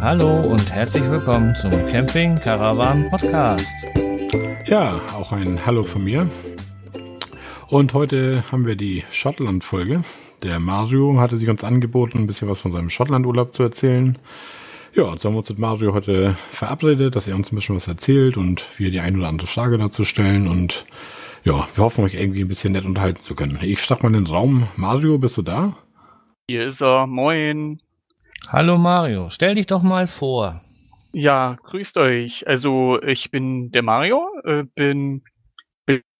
Hallo und herzlich willkommen zum Camping Caravan Podcast. Ja, auch ein Hallo von mir. Und heute haben wir die Schottland-Folge. Der Mario hatte sich uns angeboten, ein bisschen was von seinem Schottland-Urlaub zu erzählen. Ja, und so haben wir uns mit Mario heute verabredet, dass er uns ein bisschen was erzählt und wir die ein oder andere Frage dazu stellen. Und ja, wir hoffen, euch irgendwie ein bisschen nett unterhalten zu können. Ich starte mal in den Raum. Mario, bist du da? Hier ist er. Moin. Hallo Mario, stell dich doch mal vor. Ja, grüßt euch. Also ich bin der Mario, äh, bin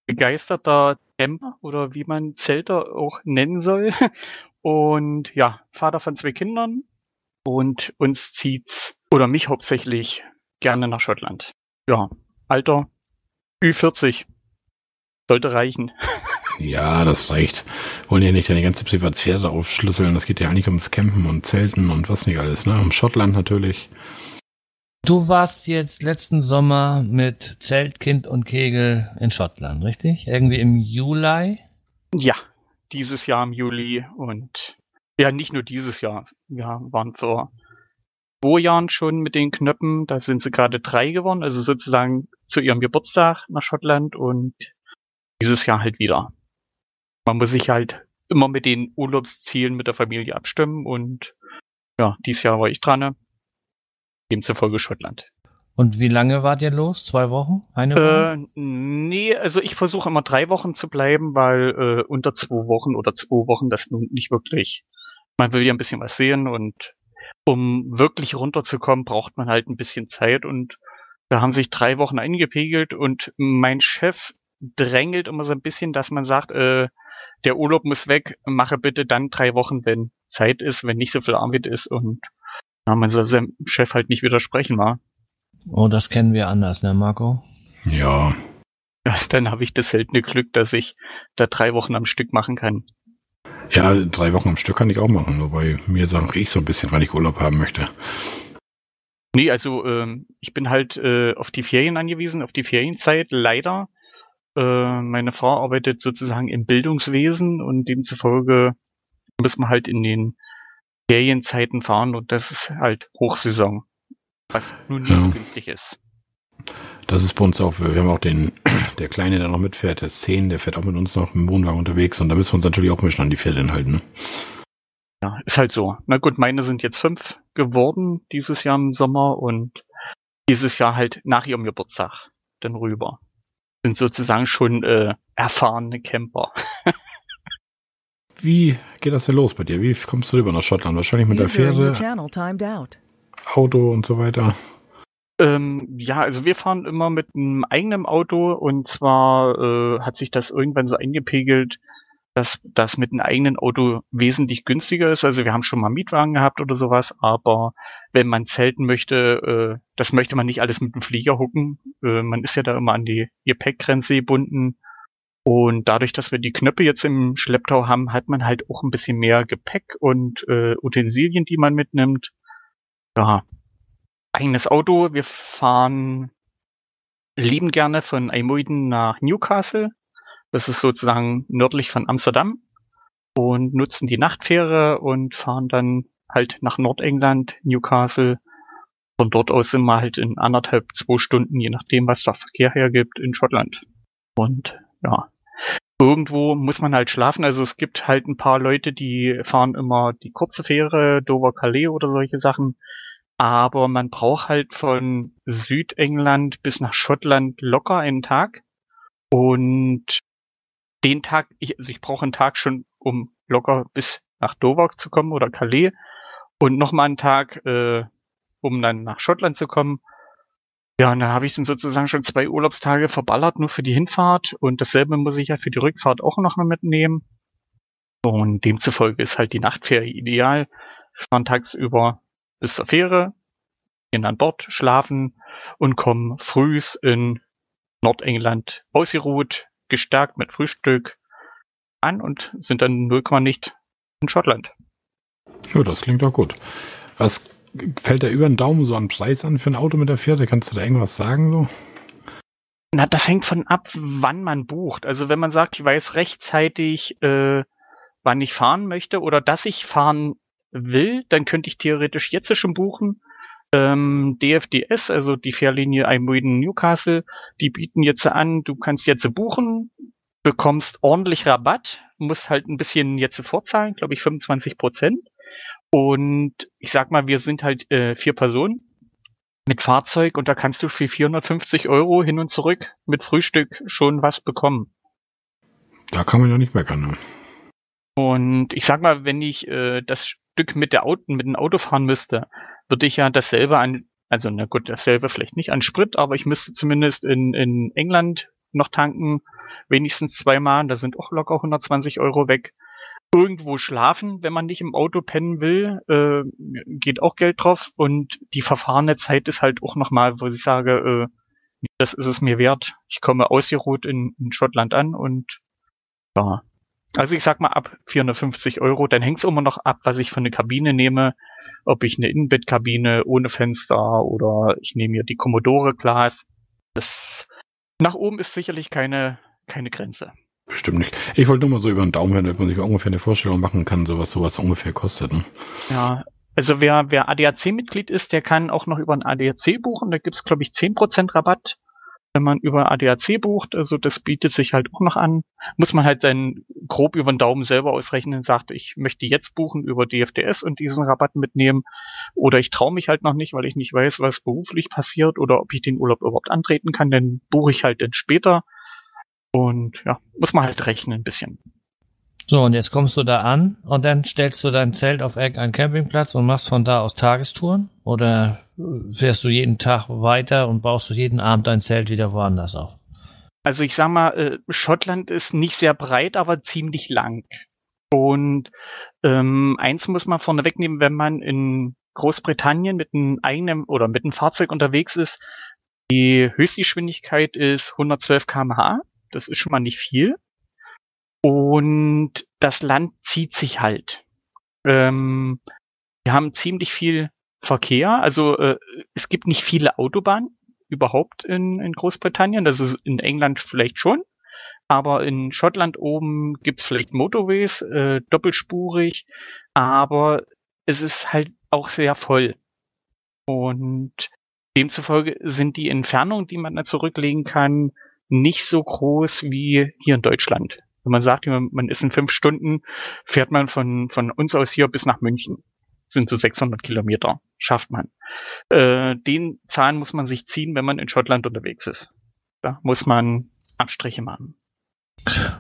begeisterter Camper oder wie man Zelter auch nennen soll. Und ja, Vater von zwei Kindern. Und uns zieht's, oder mich hauptsächlich, gerne nach Schottland. Ja, Alter, Ü40. Sollte reichen. Ja, das reicht. Wollen ja nicht deine ganze Privatsphäre aufschlüsseln. Das geht ja eigentlich ums Campen und Zelten und was nicht alles, ne? Um Schottland natürlich. Du warst jetzt letzten Sommer mit Zelt, Kind und Kegel in Schottland, richtig? Irgendwie im Juli? Ja, dieses Jahr im Juli und ja, nicht nur dieses Jahr. Wir waren vor zwei Jahren schon mit den Knöpfen, da sind sie gerade drei geworden, also sozusagen zu ihrem Geburtstag nach Schottland und dieses Jahr halt wieder man muss sich halt immer mit den Urlaubszielen mit der Familie abstimmen und ja, dieses Jahr war ich dran. Ne? Demzufolge Schottland. Und wie lange wart ihr los? Zwei Wochen? Eine Woche? Äh, nee, also ich versuche immer drei Wochen zu bleiben, weil äh, unter zwei Wochen oder zwei Wochen das nun nicht wirklich. Man will ja ein bisschen was sehen und um wirklich runterzukommen, braucht man halt ein bisschen Zeit und da haben sich drei Wochen eingepegelt und mein Chef drängelt immer so ein bisschen, dass man sagt, äh, der Urlaub muss weg, mache bitte dann drei Wochen, wenn Zeit ist, wenn nicht so viel Arbeit ist und ja, man soll seinem Chef halt nicht widersprechen, war. Oh, das kennen wir anders, ne, Marco? Ja. ja dann habe ich das seltene Glück, dass ich da drei Wochen am Stück machen kann. Ja, drei Wochen am Stück kann ich auch machen, nur bei mir sage ich so ein bisschen, wann ich Urlaub haben möchte. Nee, also ähm, ich bin halt äh, auf die Ferien angewiesen, auf die Ferienzeit leider. Äh, meine Frau arbeitet sozusagen im Bildungswesen und demzufolge müssen wir halt in den Ferienzeiten fahren und das ist halt Hochsaison, was nun nicht ja. so günstig ist. Das ist bei uns auch, wir haben auch den, der Kleine, der noch mitfährt, der ist 10, der fährt auch mit uns noch im Wohnwagen unterwegs und da müssen wir uns natürlich auch ein bisschen an die Ferien halten. Ne? Ja, ist halt so. Na gut, meine sind jetzt fünf geworden dieses Jahr im Sommer und dieses Jahr halt nach ihrem Geburtstag dann rüber sind sozusagen schon äh, erfahrene Camper. Wie geht das denn los bei dir? Wie kommst du rüber nach Schottland? Wahrscheinlich mit der Fähre, Auto und so weiter. Ähm, ja, also wir fahren immer mit einem eigenen Auto und zwar äh, hat sich das irgendwann so eingepegelt, dass das mit einem eigenen Auto wesentlich günstiger ist. Also wir haben schon mal Mietwagen gehabt oder sowas, aber wenn man zelten möchte, äh, das möchte man nicht alles mit dem Flieger hucken. Äh, man ist ja da immer an die Gepäckgrenze gebunden. Und dadurch, dass wir die Knöpfe jetzt im Schlepptau haben, hat man halt auch ein bisschen mehr Gepäck und äh, Utensilien, die man mitnimmt. Ja, eigenes Auto. Wir fahren lieben gerne von Aymuiden nach Newcastle. Das ist sozusagen nördlich von Amsterdam und nutzen die Nachtfähre und fahren dann halt nach Nordengland, Newcastle. Von dort aus sind wir halt in anderthalb, zwei Stunden, je nachdem, was der Verkehr hergibt, in Schottland. Und ja, irgendwo muss man halt schlafen. Also es gibt halt ein paar Leute, die fahren immer die kurze Fähre, Dover Calais oder solche Sachen. Aber man braucht halt von Südengland bis nach Schottland locker einen Tag. Und den Tag, ich, also ich brauche einen Tag schon, um locker bis nach Dover zu kommen oder Calais und nochmal einen Tag, äh, um dann nach Schottland zu kommen. Ja, und da habe ich dann sozusagen schon zwei Urlaubstage verballert, nur für die Hinfahrt und dasselbe muss ich ja für die Rückfahrt auch noch mal mitnehmen. Und demzufolge ist halt die Nachtferie ideal. Wir fahren tagsüber bis zur Fähre, gehen an Bord, schlafen und kommen frühs in Nordengland ausgeruht, gestärkt mit Frühstück an und sind dann 0, nicht in Schottland. Ja, das klingt doch gut. Was fällt da über den Daumen so an Preis an für ein Auto mit der Pferde? Kannst du da irgendwas sagen so? Na, das hängt von ab, wann man bucht. Also wenn man sagt, ich weiß rechtzeitig, äh, wann ich fahren möchte oder dass ich fahren will, dann könnte ich theoretisch jetzt schon buchen. Ähm, DFDS, also die Fährlinie IJmuiden Newcastle, die bieten jetzt an, du kannst jetzt buchen, bekommst ordentlich Rabatt, musst halt ein bisschen jetzt vorzahlen, glaube ich 25 Prozent. Und ich sag mal, wir sind halt äh, vier Personen mit Fahrzeug und da kannst du für 450 Euro hin und zurück mit Frühstück schon was bekommen. Da kann man ja nicht meckern. Ne? Und ich sag mal, wenn ich äh, das Stück mit der Auto, mit dem Auto fahren müsste, würde ich ja dasselbe an, also na gut, dasselbe vielleicht nicht an Sprit, aber ich müsste zumindest in, in England noch tanken, wenigstens zweimal, da sind auch locker 120 Euro weg. Irgendwo schlafen, wenn man nicht im Auto pennen will, äh, geht auch Geld drauf und die verfahrene Zeit ist halt auch nochmal, wo ich sage, äh, das ist es mir wert. Ich komme ausgeruht in, in Schottland an und ja, also ich sag mal ab 450 Euro, dann hängt es immer noch ab, was ich für eine Kabine nehme. Ob ich eine Innenbettkabine ohne Fenster oder ich nehme mir die Commodore Glas. Das nach oben ist sicherlich keine, keine Grenze. Bestimmt nicht. Ich wollte nur mal so über den Daumen hören, damit man sich ungefähr eine Vorstellung machen kann, so was sowas ungefähr kostet. Ne? Ja, also wer, wer ADAC-Mitglied ist, der kann auch noch über ein ADAC buchen. Da gibt's glaube ich, 10% Rabatt wenn man über ADAC bucht, also das bietet sich halt auch noch an, muss man halt dann grob über den Daumen selber ausrechnen, sagt, ich möchte jetzt buchen über DFDS und diesen Rabatt mitnehmen oder ich traue mich halt noch nicht, weil ich nicht weiß, was beruflich passiert oder ob ich den Urlaub überhaupt antreten kann, dann buche ich halt dann später und ja, muss man halt rechnen ein bisschen. So, und jetzt kommst du da an und dann stellst du dein Zelt auf irgendeinen Campingplatz und machst von da aus Tagestouren? Oder fährst du jeden Tag weiter und baust du jeden Abend dein Zelt wieder woanders auf? Also ich sag mal, äh, Schottland ist nicht sehr breit, aber ziemlich lang. Und ähm, eins muss man vorne wegnehmen, wenn man in Großbritannien mit einem eigenen oder mit einem Fahrzeug unterwegs ist, die Höchstgeschwindigkeit ist 112 km/h. Das ist schon mal nicht viel. Und das Land zieht sich halt. Ähm, wir haben ziemlich viel Verkehr. Also äh, es gibt nicht viele Autobahnen überhaupt in, in Großbritannien. Ist in England vielleicht schon. Aber in Schottland oben gibt's vielleicht Motorways, äh, doppelspurig. Aber es ist halt auch sehr voll. Und demzufolge sind die Entfernungen, die man da zurücklegen kann, nicht so groß wie hier in Deutschland. Wenn man sagt, man ist in fünf Stunden, fährt man von, von uns aus hier bis nach München. Sind so 600 Kilometer. Schafft man. Äh, den Zahn muss man sich ziehen, wenn man in Schottland unterwegs ist. Da muss man Abstriche machen.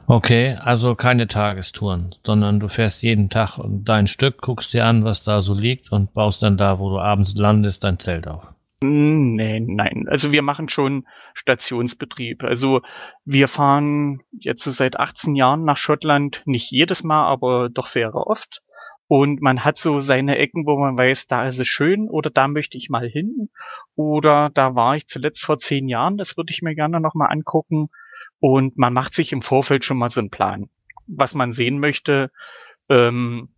Okay, also keine Tagestouren, sondern du fährst jeden Tag dein Stück, guckst dir an, was da so liegt und baust dann da, wo du abends landest, dein Zelt auf. Hm, nee, nein. Also wir machen schon Stationsbetrieb. Also wir fahren jetzt seit 18 Jahren nach Schottland, nicht jedes Mal, aber doch sehr oft. Und man hat so seine Ecken, wo man weiß, da ist es schön oder da möchte ich mal hin. Oder da war ich zuletzt vor zehn Jahren, das würde ich mir gerne nochmal angucken. Und man macht sich im Vorfeld schon mal so einen Plan, was man sehen möchte. Ähm,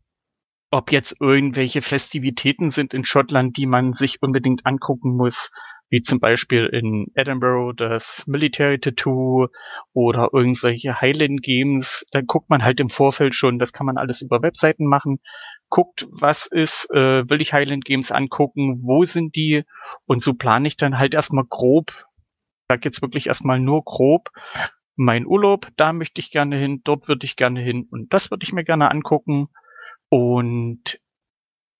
ob jetzt irgendwelche Festivitäten sind in Schottland, die man sich unbedingt angucken muss, wie zum Beispiel in Edinburgh das Military Tattoo oder irgendwelche Highland Games. Da guckt man halt im Vorfeld schon, das kann man alles über Webseiten machen. Guckt, was ist, äh, will ich Highland Games angucken, wo sind die? Und so plane ich dann halt erstmal grob, sag jetzt wirklich erstmal nur grob, mein Urlaub, da möchte ich gerne hin, dort würde ich gerne hin und das würde ich mir gerne angucken und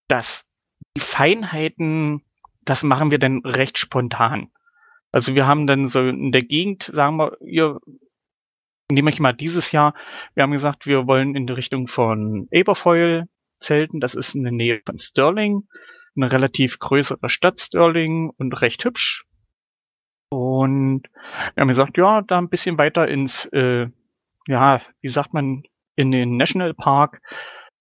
das, die Feinheiten, das machen wir dann recht spontan. Also wir haben dann so in der Gegend, sagen wir, ihr, nehme ich mal dieses Jahr, wir haben gesagt, wir wollen in die Richtung von Aberfoyle zelten. Das ist in der Nähe von Stirling. Eine relativ größere Stadt Stirling und recht hübsch. Und wir haben gesagt, ja, da ein bisschen weiter ins, äh, ja, wie sagt man, in den National Park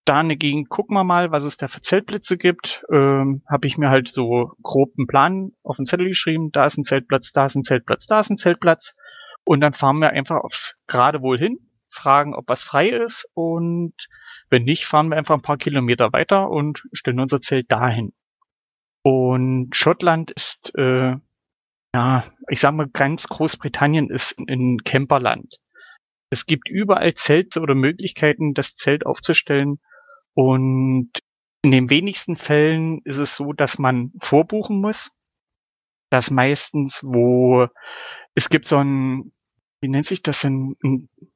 da eine Gegend, gucken wir mal, was es da für Zeltplätze gibt. Ähm, Habe ich mir halt so grob einen Plan auf den Zettel geschrieben. Da ist ein Zeltplatz, da ist ein Zeltplatz, da ist ein Zeltplatz. Und dann fahren wir einfach aufs Geradewohl hin, fragen, ob was frei ist. Und wenn nicht, fahren wir einfach ein paar Kilometer weiter und stellen unser Zelt dahin. Und Schottland ist, äh, ja, ich sag mal, ganz Großbritannien ist ein Camperland. Es gibt überall Zelte oder Möglichkeiten, das Zelt aufzustellen, und in den wenigsten Fällen ist es so, dass man vorbuchen muss. Das meistens, wo es gibt so ein, wie nennt sich das denn,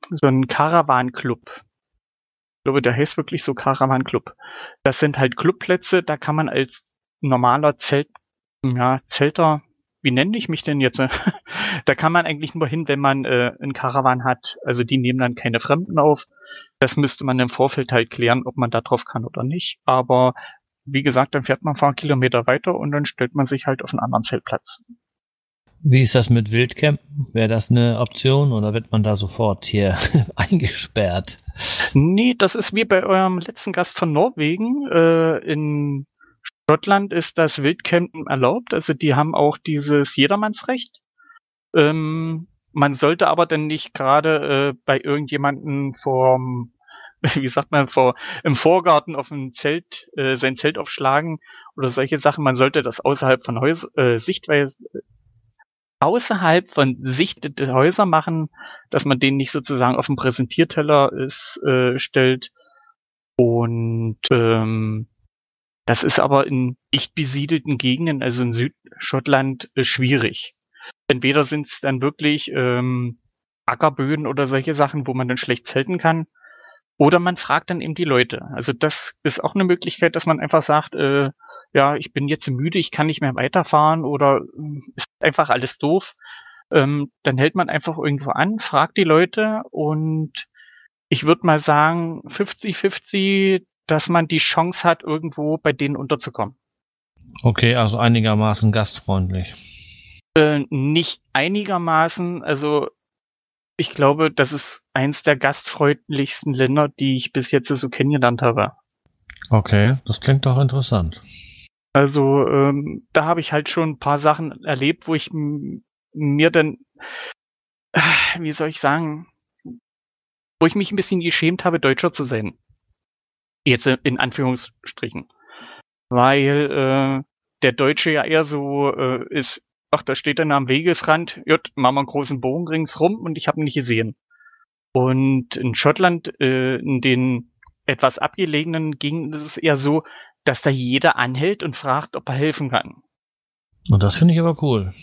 so ein Caravan-Club. Ich glaube, der heißt wirklich so Caravan-Club. Das sind halt Clubplätze, da kann man als normaler Zelt, ja, Zelter, wie nenne ich mich denn jetzt? da kann man eigentlich nur hin, wenn man äh, einen Caravan hat. Also die nehmen dann keine Fremden auf. Das müsste man im Vorfeld halt klären, ob man da drauf kann oder nicht. Aber wie gesagt, dann fährt man ein paar Kilometer weiter und dann stellt man sich halt auf einen anderen Zeltplatz. Wie ist das mit Wildcampen? Wäre das eine Option oder wird man da sofort hier eingesperrt? Nee, das ist wie bei eurem letzten Gast von Norwegen. Äh, in Schottland ist das Wildcampen erlaubt. Also die haben auch dieses Jedermannsrecht. Ähm, man sollte aber dann nicht gerade äh, bei irgendjemanden vorm, wie sagt man, vor, im Vorgarten auf ein Zelt, äh, sein Zelt aufschlagen oder solche Sachen. Man sollte das außerhalb von Häus äh, Sichtweise, außerhalb von Sicht der Häuser machen, dass man den nicht sozusagen auf den Präsentierteller ist, äh, stellt. Und ähm, das ist aber in dicht besiedelten Gegenden, also in Südschottland, äh, schwierig. Entweder sind es dann wirklich ähm, Ackerböden oder solche Sachen, wo man dann schlecht zelten kann, oder man fragt dann eben die Leute. Also das ist auch eine Möglichkeit, dass man einfach sagt, äh, ja, ich bin jetzt müde, ich kann nicht mehr weiterfahren oder äh, ist einfach alles doof. Ähm, dann hält man einfach irgendwo an, fragt die Leute und ich würde mal sagen, 50-50, dass man die Chance hat, irgendwo bei denen unterzukommen. Okay, also einigermaßen gastfreundlich. Äh, nicht einigermaßen, also ich glaube, das ist eins der gastfreundlichsten Länder, die ich bis jetzt so kennengelernt habe. Okay, das klingt doch interessant. Also ähm, da habe ich halt schon ein paar Sachen erlebt, wo ich mir dann, äh, wie soll ich sagen, wo ich mich ein bisschen geschämt habe, Deutscher zu sein. Jetzt in Anführungsstrichen. Weil äh, der Deutsche ja eher so äh, ist, ach, da steht dann am Wegesrand, jut, machen wir einen großen Bogen ringsrum und ich habe ihn nicht gesehen. Und in Schottland, äh, in den etwas abgelegenen Gegenden ist es eher so, dass da jeder anhält und fragt, ob er helfen kann. Und das finde ich aber cool.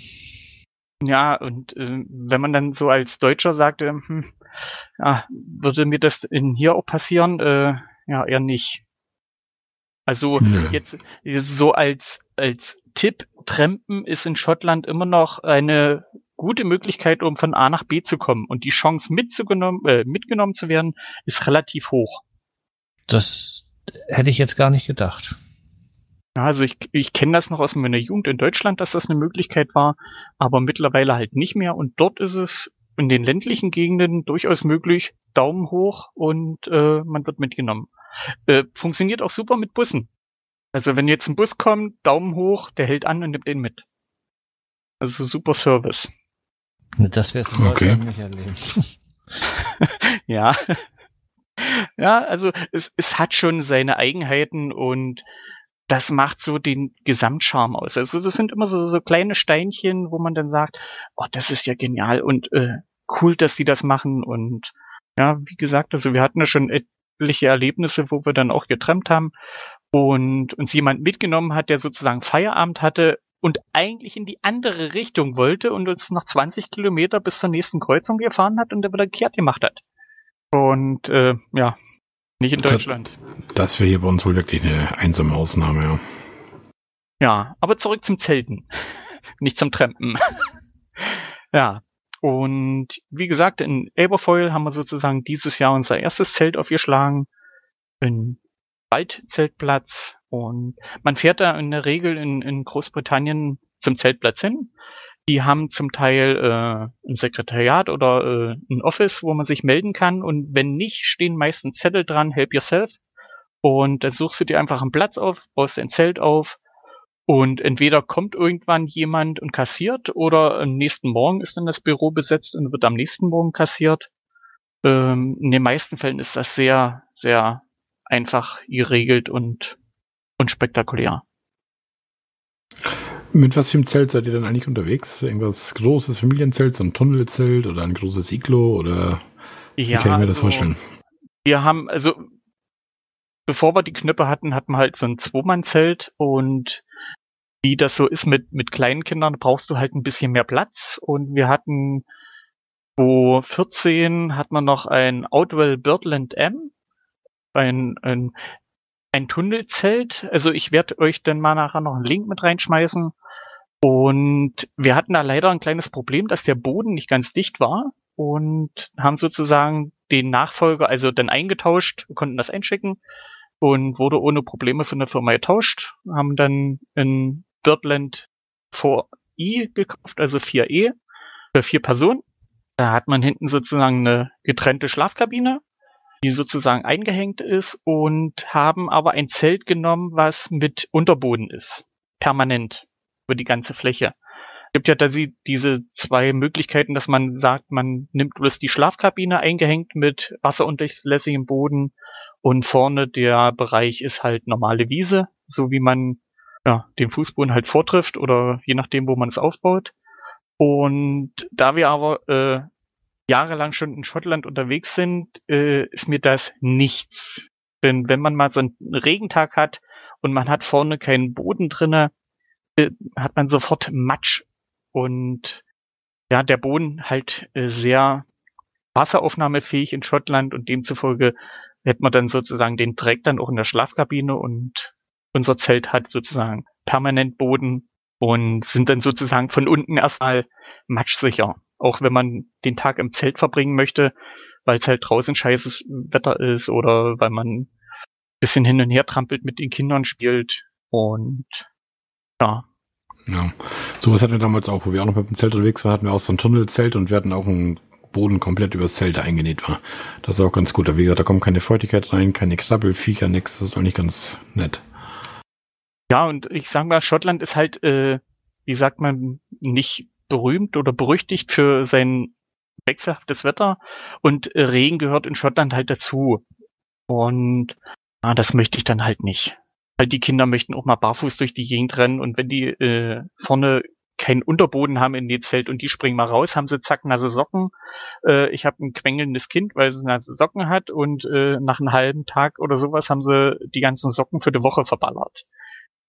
Ja, und äh, wenn man dann so als Deutscher sagte, hm, ja, würde mir das in hier auch passieren, äh, ja, eher nicht. Also Nö. jetzt so als als Tipp, Trampen ist in Schottland immer noch eine gute Möglichkeit, um von A nach B zu kommen. Und die Chance mitzugenommen, äh, mitgenommen zu werden, ist relativ hoch. Das hätte ich jetzt gar nicht gedacht. Also ich, ich kenne das noch aus meiner Jugend in Deutschland, dass das eine Möglichkeit war, aber mittlerweile halt nicht mehr. Und dort ist es in den ländlichen Gegenden durchaus möglich, Daumen hoch und äh, man wird mitgenommen. Äh, funktioniert auch super mit Bussen. Also wenn jetzt ein Bus kommt, Daumen hoch, der hält an und nimmt den mit. Also super Service. Das wär's in okay. Deutschland nicht erleben. ja. Ja, also es, es hat schon seine Eigenheiten und das macht so den Gesamtcharme aus. Also das sind immer so, so kleine Steinchen, wo man dann sagt, oh, das ist ja genial und äh, cool, dass die das machen. Und ja, wie gesagt, also wir hatten ja schon etliche Erlebnisse, wo wir dann auch getrennt haben und uns jemand mitgenommen hat, der sozusagen Feierabend hatte und eigentlich in die andere Richtung wollte und uns noch 20 Kilometer bis zur nächsten Kreuzung gefahren hat und der wieder kehrt gemacht hat. Und äh, ja, nicht in Deutschland. Das, das wäre hier bei uns wohl wirklich eine einsame Ausnahme, ja. Ja, aber zurück zum Zelten. nicht zum Trampen. ja. Und wie gesagt, in Aberfoyle haben wir sozusagen dieses Jahr unser erstes Zelt aufgeschlagen. In Waldzeltplatz und man fährt da in der Regel in, in Großbritannien zum Zeltplatz hin. Die haben zum Teil äh, ein Sekretariat oder äh, ein Office, wo man sich melden kann und wenn nicht, stehen meistens Zettel dran, help yourself. Und dann suchst du dir einfach einen Platz auf, baust dein Zelt auf und entweder kommt irgendwann jemand und kassiert oder am nächsten Morgen ist dann das Büro besetzt und wird am nächsten Morgen kassiert. Ähm, in den meisten Fällen ist das sehr, sehr einfach geregelt und, und spektakulär. Mit was für einem Zelt seid ihr dann eigentlich unterwegs? Irgendwas großes Familienzelt, so ein Tunnelzelt oder ein großes Iglo oder ja, wie kann ich mir das also, vorstellen? Wir haben, also bevor wir die Knöpfe hatten, hatten wir halt so ein Zweimann-Zelt und wie das so ist mit, mit kleinen Kindern, brauchst du halt ein bisschen mehr Platz und wir hatten wo 14 hat man noch ein Outwell Birdland M, ein, ein, ein Tunnelzelt. Also ich werde euch dann mal nachher noch einen Link mit reinschmeißen. Und wir hatten da leider ein kleines Problem, dass der Boden nicht ganz dicht war und haben sozusagen den Nachfolger also dann eingetauscht, konnten das einschicken und wurde ohne Probleme von der Firma getauscht, haben dann ein Birdland 4i gekauft, also 4e für vier Personen. Da hat man hinten sozusagen eine getrennte Schlafkabine, die sozusagen eingehängt ist und haben aber ein Zelt genommen, was mit Unterboden ist. Permanent über die ganze Fläche. Es gibt ja da diese zwei Möglichkeiten, dass man sagt, man nimmt bloß die Schlafkabine eingehängt mit wasserundurchlässigem Boden und vorne der Bereich ist halt normale Wiese, so wie man ja, den Fußboden halt vortrifft oder je nachdem, wo man es aufbaut. Und da wir aber äh, jahrelang schon in Schottland unterwegs sind, äh, ist mir das nichts. Denn wenn man mal so einen Regentag hat und man hat vorne keinen Boden drinne, äh, hat man sofort Matsch und ja, der Boden halt äh, sehr wasseraufnahmefähig in Schottland und demzufolge hätte man dann sozusagen den Dreck dann auch in der Schlafkabine und unser Zelt hat sozusagen permanent Boden und sind dann sozusagen von unten erstmal matschsicher. Auch wenn man den Tag im Zelt verbringen möchte, weil es halt draußen scheißes Wetter ist oder weil man ein bisschen hin und her trampelt mit den Kindern spielt und ja. Ja, sowas hatten wir damals auch, wo wir auch noch mit dem Zelt unterwegs waren, hatten wir auch so ein Tunnelzelt und wir hatten auch einen Boden komplett übers Zelt eingenäht war. Das ist auch ganz gut. Wie gesagt, da kommt keine Feuchtigkeit rein, keine Krabbelfiecher, nix. Das ist eigentlich ganz nett. Ja, und ich sag mal, Schottland ist halt, äh, wie sagt man, nicht berühmt oder berüchtigt für sein wechselhaftes Wetter und Regen gehört in Schottland halt dazu. Und ah, das möchte ich dann halt nicht. Weil die Kinder möchten auch mal barfuß durch die Gegend rennen und wenn die äh, vorne keinen Unterboden haben in dem Zelt und die springen mal raus, haben sie zack nasse Socken. Äh, ich habe ein quengelndes Kind, weil es nasse Socken hat und äh, nach einem halben Tag oder sowas haben sie die ganzen Socken für die Woche verballert.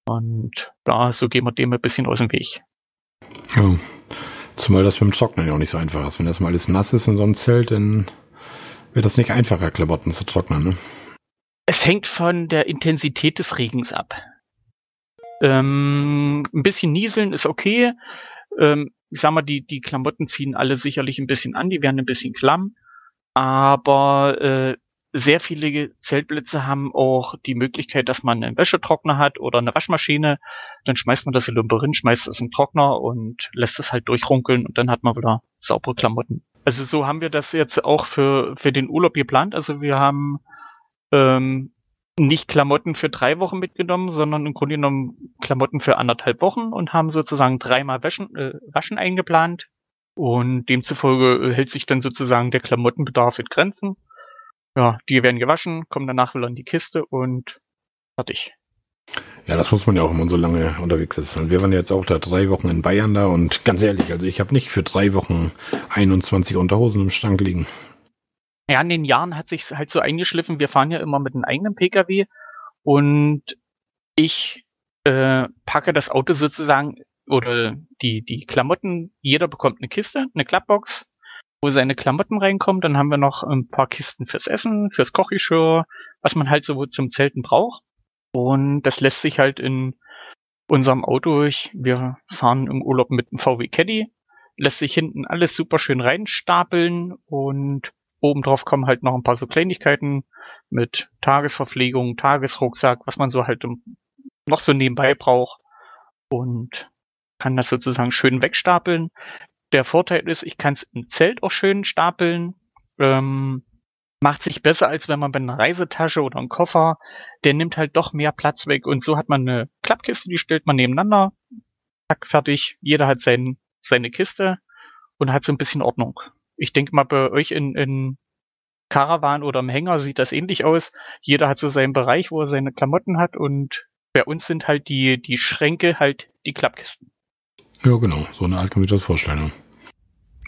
Und ja, so gehen wir dem ein bisschen aus dem Weg. Ja. Zumal das mit dem Trocknen ja auch nicht so einfach ist. Wenn das mal alles nass ist in so einem Zelt, dann wird das nicht einfacher, Klamotten zu trocknen, ne? Es hängt von der Intensität des Regens ab. Ähm, ein bisschen nieseln ist okay. Ähm, ich sag mal, die, die Klamotten ziehen alle sicherlich ein bisschen an, die werden ein bisschen klamm. Aber äh, sehr viele Zeltplätze haben auch die Möglichkeit, dass man einen Wäschetrockner hat oder eine Waschmaschine. Dann schmeißt man das in Lumperin, schmeißt es in den Trockner und lässt es halt durchrunkeln und dann hat man wieder saubere Klamotten. Also so haben wir das jetzt auch für, für den Urlaub geplant. Also wir haben ähm, nicht Klamotten für drei Wochen mitgenommen, sondern im Grunde genommen Klamotten für anderthalb Wochen und haben sozusagen dreimal Waschen, äh, Waschen eingeplant. Und demzufolge hält sich dann sozusagen der Klamottenbedarf in Grenzen. Ja, die werden gewaschen, kommen danach wieder in die Kiste und fertig. Ja, das muss man ja auch, man so lange unterwegs ist. Und wir waren jetzt auch da drei Wochen in Bayern da und ganz ehrlich, also ich habe nicht für drei Wochen 21 Unterhosen im Schrank liegen. Ja, in den Jahren hat sich halt so eingeschliffen. Wir fahren ja immer mit einem eigenen PKW und ich äh, packe das Auto sozusagen oder die die Klamotten. Jeder bekommt eine Kiste, eine Klappbox wo seine Klamotten reinkommen. Dann haben wir noch ein paar Kisten fürs Essen, fürs Kochgeschirr, was man halt so zum Zelten braucht. Und das lässt sich halt in unserem Auto, ich, wir fahren im Urlaub mit einem VW Caddy, lässt sich hinten alles super schön reinstapeln und obendrauf kommen halt noch ein paar so Kleinigkeiten mit Tagesverpflegung, Tagesrucksack, was man so halt noch so nebenbei braucht und kann das sozusagen schön wegstapeln. Der Vorteil ist, ich kann es im Zelt auch schön stapeln. Ähm, macht sich besser, als wenn man bei einer Reisetasche oder einem Koffer, der nimmt halt doch mehr Platz weg. Und so hat man eine Klappkiste, die stellt man nebeneinander. Zack, fertig. Jeder hat sein, seine Kiste und hat so ein bisschen Ordnung. Ich denke mal, bei euch in, in Caravan oder im Hänger sieht das ähnlich aus. Jeder hat so seinen Bereich, wo er seine Klamotten hat und bei uns sind halt die, die Schränke halt die Klappkisten. Ja, genau. So eine Art kann man das vorstellen.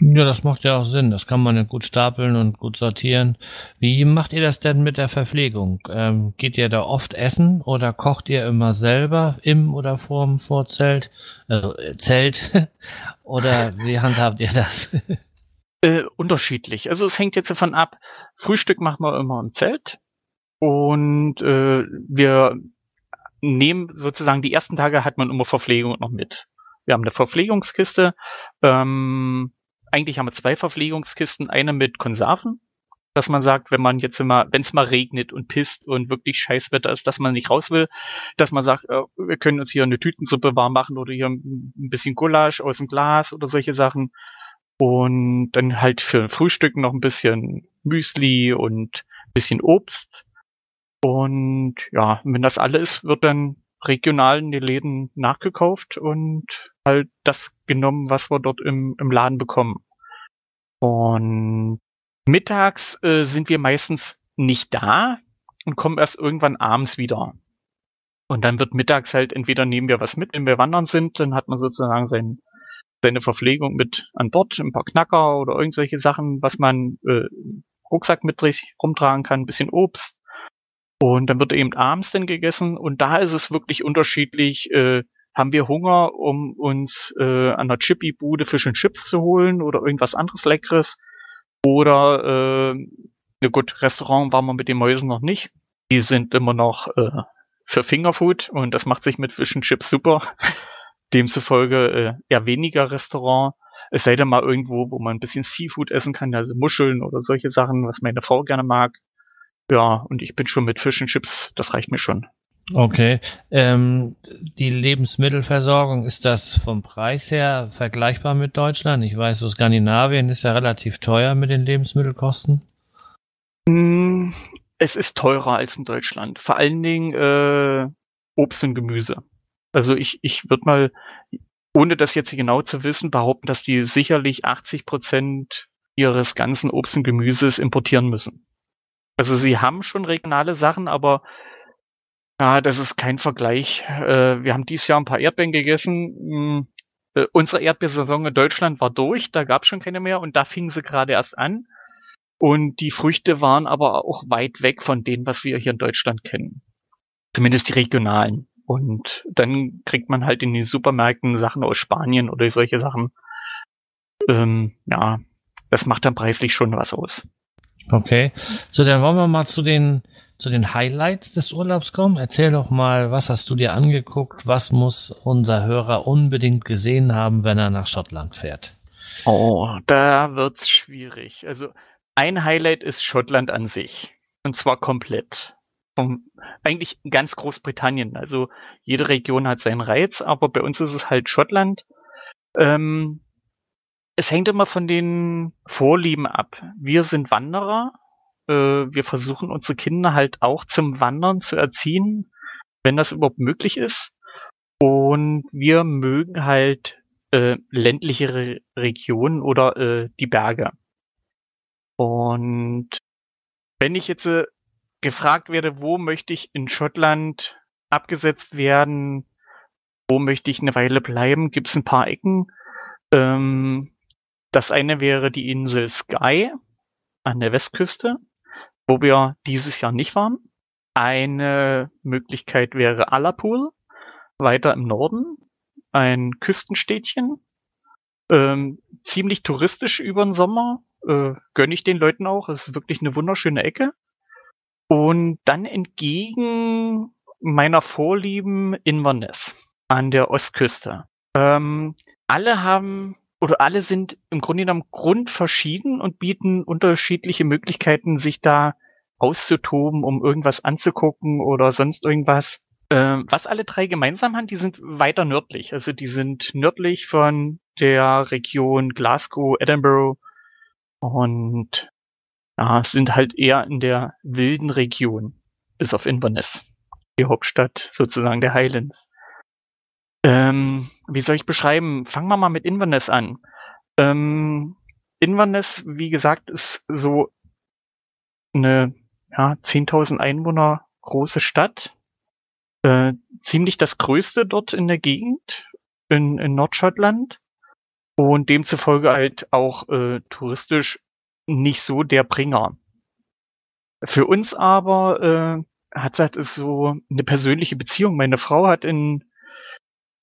Ja, das macht ja auch Sinn. Das kann man ja gut stapeln und gut sortieren. Wie macht ihr das denn mit der Verpflegung? Ähm, geht ihr da oft essen oder kocht ihr immer selber im oder vorm Vorzelt? Also äh, Zelt? oder wie handhabt ihr das? Äh, unterschiedlich. Also es hängt jetzt davon ab. Frühstück machen wir immer im Zelt und äh, wir nehmen sozusagen die ersten Tage hat man immer Verpflegung noch mit. Wir haben eine Verpflegungskiste. Ähm, eigentlich haben wir zwei Verpflegungskisten. Eine mit Konserven, dass man sagt, wenn man jetzt immer, wenn es mal regnet und pisst und wirklich Scheißwetter ist, dass man nicht raus will, dass man sagt, äh, wir können uns hier eine Tütensuppe warm machen oder hier ein bisschen Gulasch aus dem Glas oder solche Sachen. Und dann halt für Frühstück noch ein bisschen Müsli und ein bisschen Obst. Und ja, wenn das alles ist, wird dann regional in den Läden nachgekauft und halt das genommen, was wir dort im, im Laden bekommen. Und mittags äh, sind wir meistens nicht da und kommen erst irgendwann abends wieder. Und dann wird mittags halt entweder nehmen wir was mit, wenn wir wandern sind, dann hat man sozusagen sein, seine Verpflegung mit an Bord, ein paar Knacker oder irgendwelche Sachen, was man äh, Rucksack mit rumtragen kann, ein bisschen Obst. Und dann wird eben abends dann gegessen und da ist es wirklich unterschiedlich. Äh, haben wir Hunger, um uns äh, an der Chippy-Bude Fisch und Chips zu holen oder irgendwas anderes Leckeres? Oder, äh, na gut, Restaurant waren wir mit den Mäusen noch nicht. Die sind immer noch äh, für Fingerfood und das macht sich mit Fisch und Chips super. Demzufolge äh, eher weniger Restaurant. Es sei denn mal irgendwo, wo man ein bisschen Seafood essen kann, also Muscheln oder solche Sachen, was meine Frau gerne mag. Ja, und ich bin schon mit Fish and Chips, das reicht mir schon. Okay. Ähm, die Lebensmittelversorgung, ist das vom Preis her vergleichbar mit Deutschland? Ich weiß, so Skandinavien ist ja relativ teuer mit den Lebensmittelkosten. Hm, es ist teurer als in Deutschland. Vor allen Dingen äh, Obst und Gemüse. Also ich, ich würde mal, ohne das jetzt genau zu wissen, behaupten, dass die sicherlich 80 Prozent ihres ganzen Obst und Gemüses importieren müssen. Also sie haben schon regionale Sachen, aber ja, das ist kein Vergleich. Äh, wir haben dieses Jahr ein paar Erdbeeren gegessen. Hm, äh, unsere Erdbeersaison in Deutschland war durch, da gab es schon keine mehr und da fingen sie gerade erst an. Und die Früchte waren aber auch weit weg von denen, was wir hier in Deutschland kennen. Zumindest die regionalen. Und dann kriegt man halt in den Supermärkten Sachen aus Spanien oder solche Sachen. Ähm, ja, das macht dann preislich schon was aus. Okay. So, dann wollen wir mal zu den, zu den Highlights des Urlaubs kommen. Erzähl doch mal, was hast du dir angeguckt? Was muss unser Hörer unbedingt gesehen haben, wenn er nach Schottland fährt? Oh, da wird's schwierig. Also, ein Highlight ist Schottland an sich. Und zwar komplett. Vom, eigentlich ganz Großbritannien. Also, jede Region hat seinen Reiz, aber bei uns ist es halt Schottland. Ähm, es hängt immer von den Vorlieben ab. Wir sind Wanderer. Äh, wir versuchen unsere Kinder halt auch zum Wandern zu erziehen, wenn das überhaupt möglich ist. Und wir mögen halt äh, ländliche Re Regionen oder äh, die Berge. Und wenn ich jetzt äh, gefragt werde, wo möchte ich in Schottland abgesetzt werden, wo möchte ich eine Weile bleiben, gibt es ein paar Ecken. Ähm, das eine wäre die Insel Skye an der Westküste, wo wir dieses Jahr nicht waren. Eine Möglichkeit wäre Allapool, weiter im Norden, ein Küstenstädtchen, ähm, ziemlich touristisch über den Sommer, äh, gönne ich den Leuten auch, es ist wirklich eine wunderschöne Ecke. Und dann entgegen meiner Vorlieben Inverness an der Ostküste. Ähm, alle haben oder alle sind im Grunde genommen grundverschieden und bieten unterschiedliche Möglichkeiten, sich da auszutoben, um irgendwas anzugucken oder sonst irgendwas. Ähm, was alle drei gemeinsam haben, die sind weiter nördlich. Also die sind nördlich von der Region Glasgow, Edinburgh und ja, sind halt eher in der wilden Region, bis auf Inverness, die Hauptstadt sozusagen der Highlands. Ähm, wie soll ich beschreiben? Fangen wir mal mit Inverness an. Ähm, Inverness, wie gesagt, ist so eine ja, 10.000 Einwohner große Stadt. Äh, ziemlich das größte dort in der Gegend, in, in Nordschottland. und demzufolge halt auch äh, touristisch nicht so der Bringer. Für uns aber äh, hat das so eine persönliche Beziehung. Meine Frau hat in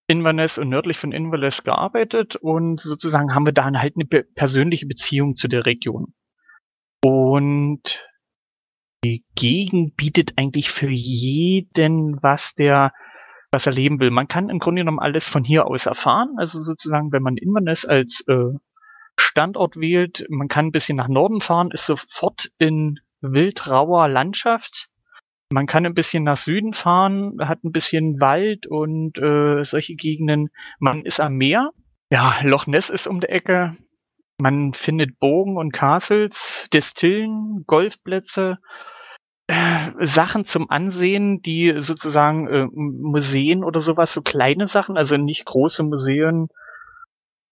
Inverness und nördlich von Inverness gearbeitet und sozusagen haben wir da halt eine persönliche Beziehung zu der Region. Und die Gegend bietet eigentlich für jeden was, der was erleben will. Man kann im Grunde genommen alles von hier aus erfahren. Also sozusagen, wenn man Inverness als äh, Standort wählt, man kann ein bisschen nach Norden fahren, ist sofort in wildrauer Landschaft. Man kann ein bisschen nach Süden fahren, hat ein bisschen Wald und äh, solche Gegenden. Man ist am Meer. Ja, Loch Ness ist um die Ecke. Man findet Bogen und Castles, Destillen, Golfplätze, äh, Sachen zum Ansehen, die sozusagen äh, Museen oder sowas, so kleine Sachen, also nicht große Museen.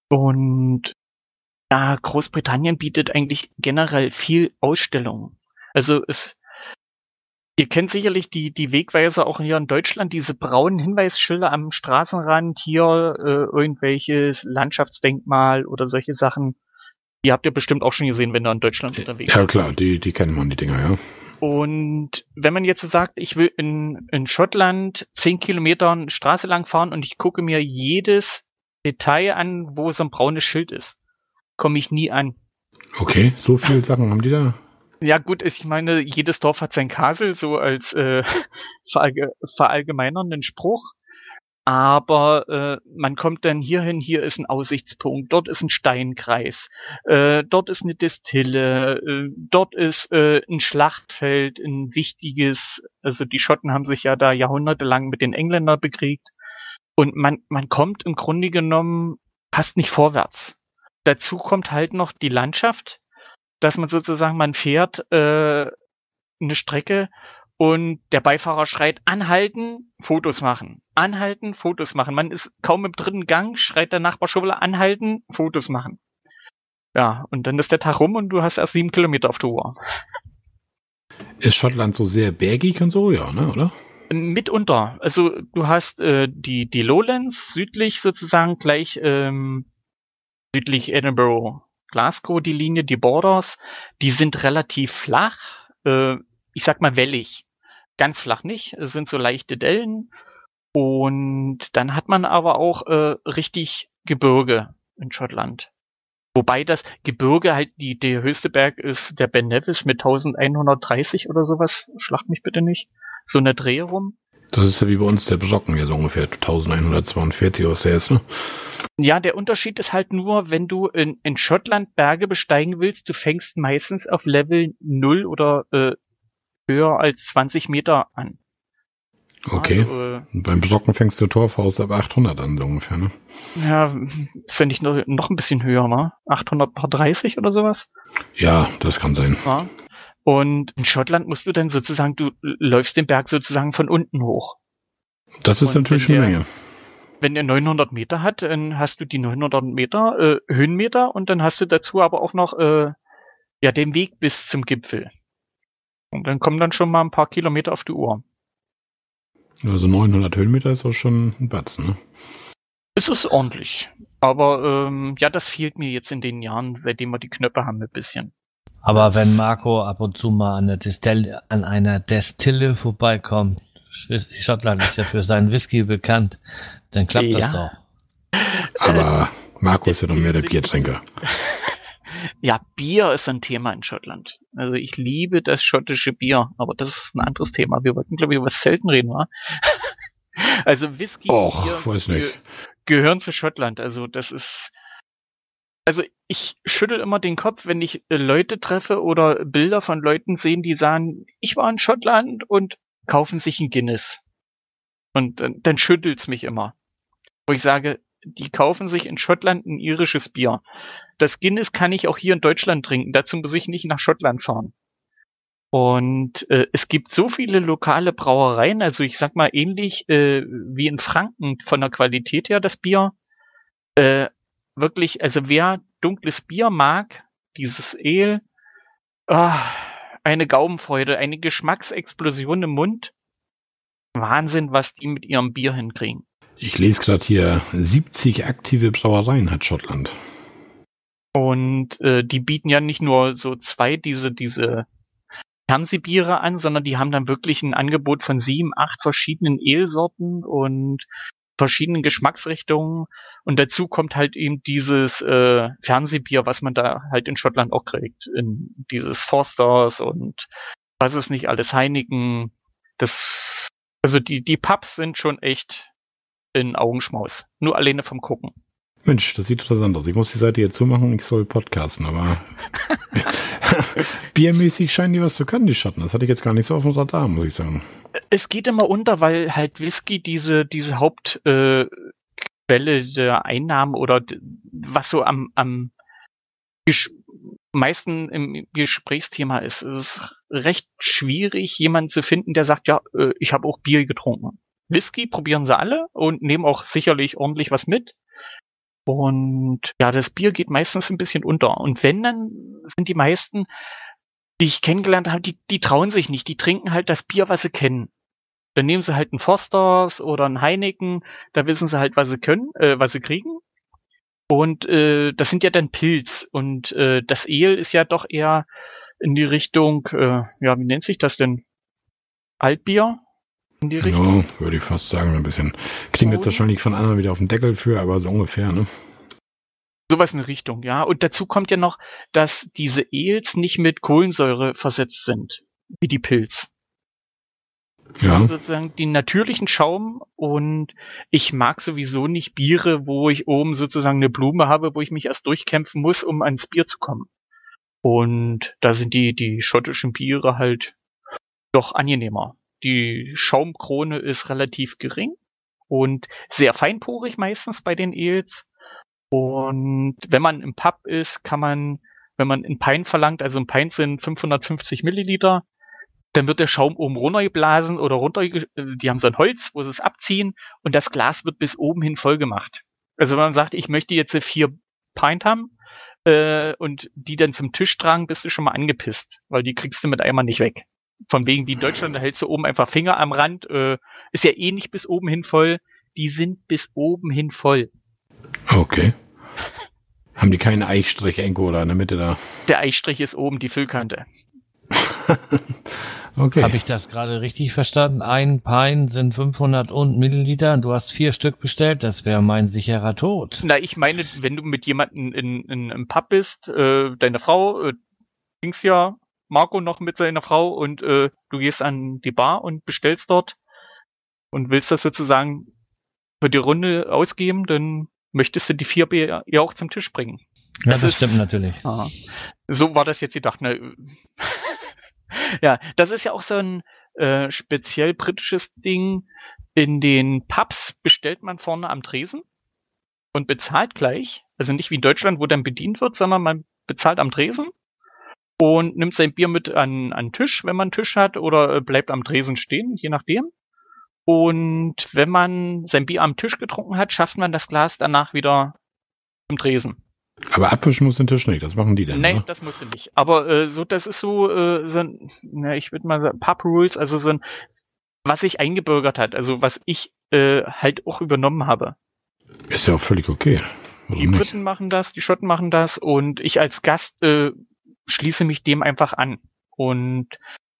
Und ja, Großbritannien bietet eigentlich generell viel Ausstellungen. Also es Ihr kennt sicherlich die, die Wegweiser auch hier in Deutschland, diese braunen Hinweisschilder am Straßenrand, hier äh, irgendwelches Landschaftsdenkmal oder solche Sachen. Die habt ihr bestimmt auch schon gesehen, wenn ihr in Deutschland unterwegs seid. Ja klar, die, die kennen man, die Dinger, ja. Und wenn man jetzt sagt, ich will in, in Schottland zehn Kilometer Straße lang fahren und ich gucke mir jedes Detail an, wo so ein braunes Schild ist, komme ich nie an. Okay, so viele Sachen haben die da? Ja gut, ich meine, jedes Dorf hat sein Kasel, so als äh, verallge verallgemeinernden Spruch. Aber äh, man kommt dann hierhin, hier ist ein Aussichtspunkt, dort ist ein Steinkreis, äh, dort ist eine Destille, äh, dort ist äh, ein Schlachtfeld, ein wichtiges, also die Schotten haben sich ja da jahrhundertelang mit den Engländern bekriegt. Und man, man kommt im Grunde genommen fast nicht vorwärts. Dazu kommt halt noch die Landschaft, dass man sozusagen, man fährt äh, eine Strecke und der Beifahrer schreit anhalten, Fotos machen. Anhalten, Fotos machen. Man ist kaum im dritten Gang, schreit der Nachbar schon wieder anhalten, Fotos machen. Ja, und dann ist der Tag rum und du hast erst sieben Kilometer auf der Uhr. Ist Schottland so sehr bergig und so, ja, ne, oder? Mitunter. Also du hast äh, die, die Lowlands südlich sozusagen gleich ähm, südlich Edinburgh Glasgow, die Linie, die Borders, die sind relativ flach, äh, ich sag mal wellig. Ganz flach nicht, es sind so leichte Dellen. Und dann hat man aber auch äh, richtig Gebirge in Schottland. Wobei das Gebirge halt die, der höchste Berg ist der Ben Nevis mit 1130 oder sowas. Schlacht mich bitte nicht. So eine Dreh rum. Das ist ja wie bei uns der Brocken hier so ungefähr 1142 aus der ist, ne? Ja, der Unterschied ist halt nur, wenn du in, in Schottland Berge besteigen willst, du fängst meistens auf Level 0 oder äh, höher als 20 Meter an. Okay. Also, äh, Beim Brocken fängst du Torfaust ab 800 an, so ungefähr, ne? Ja, ist ja nicht noch, noch ein bisschen höher, ne? 830 oder sowas? Ja, das kann sein. Ja. Und in Schottland musst du dann sozusagen, du läufst den Berg sozusagen von unten hoch. Das ist und natürlich schon eine Menge. Wenn er 900 Meter hat, dann hast du die 900 Meter äh, Höhenmeter und dann hast du dazu aber auch noch äh, ja den Weg bis zum Gipfel. Und dann kommen dann schon mal ein paar Kilometer auf die Uhr. Also 900 Höhenmeter ist auch schon ein Batzen, ne? Es ist ordentlich. Aber ähm, ja, das fehlt mir jetzt in den Jahren, seitdem wir die Knöpfe haben, ein bisschen. Aber wenn Marco ab und zu mal an, der Destille, an einer Destille vorbeikommt, Schottland ist ja für seinen Whisky bekannt, dann klappt ja. das doch. Aber Marco ist ja noch mehr der Biertrinker. Ja, Bier ist ein Thema in Schottland. Also ich liebe das schottische Bier, aber das ist ein anderes Thema. Wir wollten, glaube ich, über was selten reden, wa? Also Whisky Och, Bier weiß nicht. gehören zu Schottland. Also das ist also ich schüttel immer den Kopf, wenn ich äh, Leute treffe oder Bilder von Leuten sehen, die sagen, ich war in Schottland und kaufen sich ein Guinness. Und dann, dann schüttelt's mich immer. Wo ich sage, die kaufen sich in Schottland ein irisches Bier. Das Guinness kann ich auch hier in Deutschland trinken. Dazu muss ich nicht nach Schottland fahren. Und äh, es gibt so viele lokale Brauereien, also ich sag mal ähnlich äh, wie in Franken von der Qualität her das Bier. Äh, wirklich, also wer dunkles Bier mag, dieses Ale, oh, eine Gaumenfreude, eine Geschmacksexplosion im Mund. Wahnsinn, was die mit ihrem Bier hinkriegen. Ich lese gerade hier, 70 aktive Brauereien hat Schottland. Und äh, die bieten ja nicht nur so zwei diese, diese Fernsehbiere an, sondern die haben dann wirklich ein Angebot von sieben, acht verschiedenen Eelsorten und verschiedenen Geschmacksrichtungen. Und dazu kommt halt eben dieses äh, Fernsehbier, was man da halt in Schottland auch kriegt. In dieses Forsters und was ist nicht alles, Heineken. Das, also die, die Pubs sind schon echt in Augenschmaus. Nur alleine vom Gucken. Mensch, das sieht interessant aus. Ich muss die Seite jetzt zumachen, ich soll podcasten, aber biermäßig scheinen die was zu können, die Schotten. Das hatte ich jetzt gar nicht so auf dem Radar, muss ich sagen. Es geht immer unter, weil halt Whisky diese, diese Hauptquelle äh, der Einnahmen oder was so am, am meisten im Gesprächsthema ist. Es ist recht schwierig, jemanden zu finden, der sagt, ja, äh, ich habe auch Bier getrunken. Whisky probieren sie alle und nehmen auch sicherlich ordentlich was mit. Und ja, das Bier geht meistens ein bisschen unter. Und wenn, dann sind die meisten, die ich kennengelernt habe, die, die trauen sich nicht. Die trinken halt das Bier, was sie kennen. Dann nehmen sie halt einen Fosters oder einen Heineken, da wissen sie halt, was sie können, äh, was sie kriegen. Und äh, das sind ja dann Pilz. Und äh, das Ale ist ja doch eher in die Richtung, äh, ja, wie nennt sich das denn? Altbier? In die Richtung. Ja, würde ich fast sagen, ein bisschen. Klingt jetzt wahrscheinlich von anderen wieder auf den Deckel für, aber so ungefähr, ne? Sowas in Richtung, ja. Und dazu kommt ja noch, dass diese Ales nicht mit Kohlensäure versetzt sind, wie die Pilz. Ja. Also sozusagen den natürlichen Schaum und ich mag sowieso nicht Biere, wo ich oben sozusagen eine Blume habe, wo ich mich erst durchkämpfen muss, um ans Bier zu kommen. Und da sind die, die schottischen Biere halt doch angenehmer. Die Schaumkrone ist relativ gering und sehr feinporig meistens bei den Ales. Und wenn man im Pub ist, kann man, wenn man in Pint verlangt, also ein Pint sind 550 Milliliter, dann wird der Schaum oben runtergeblasen oder runter, die haben so ein Holz, wo sie es abziehen und das Glas wird bis oben hin voll gemacht. Also wenn man sagt, ich möchte jetzt vier Pint haben äh, und die dann zum Tisch tragen, bist du schon mal angepisst, weil die kriegst du mit einmal nicht weg von wegen wie in Deutschland, da hältst du oben einfach Finger am Rand, äh, ist ja eh nicht bis oben hin voll. Die sind bis oben hin voll. Okay. Haben die keinen Eichstrich irgendwo da in der Mitte da? Der Eichstrich ist oben die Füllkante. okay. Habe ich das gerade richtig verstanden? Ein Pein sind 500 und Milliliter und du hast vier Stück bestellt. Das wäre mein sicherer Tod. Na, ich meine, wenn du mit jemandem in, in, im Pub bist, äh, deine Frau, äh, ging's ja, Marco noch mit seiner Frau und äh, du gehst an die Bar und bestellst dort und willst das sozusagen für die Runde ausgeben, dann möchtest du die vier Bier ja auch zum Tisch bringen. Ja, das, das ist, stimmt natürlich. Ah, so war das jetzt gedacht. Ne? ja, das ist ja auch so ein äh, speziell britisches Ding. In den Pubs bestellt man vorne am Tresen und bezahlt gleich. Also nicht wie in Deutschland, wo dann bedient wird, sondern man bezahlt am Tresen und nimmt sein Bier mit an, an Tisch, wenn man einen Tisch hat, oder äh, bleibt am Tresen stehen, je nachdem. Und wenn man sein Bier am Tisch getrunken hat, schafft man das Glas danach wieder zum Tresen. Aber abwischen muss den Tisch nicht, das machen die dann. Nein, ne? das musste nicht. Aber äh, so, das ist so, äh, so ein, na, ich würde mal sagen, Pub Rules, also so ein, was sich eingebürgert hat, also was ich äh, halt auch übernommen habe. Ist ja auch völlig okay. Warum die Briten nicht? machen das, die Schotten machen das und ich als Gast äh, schließe mich dem einfach an. Und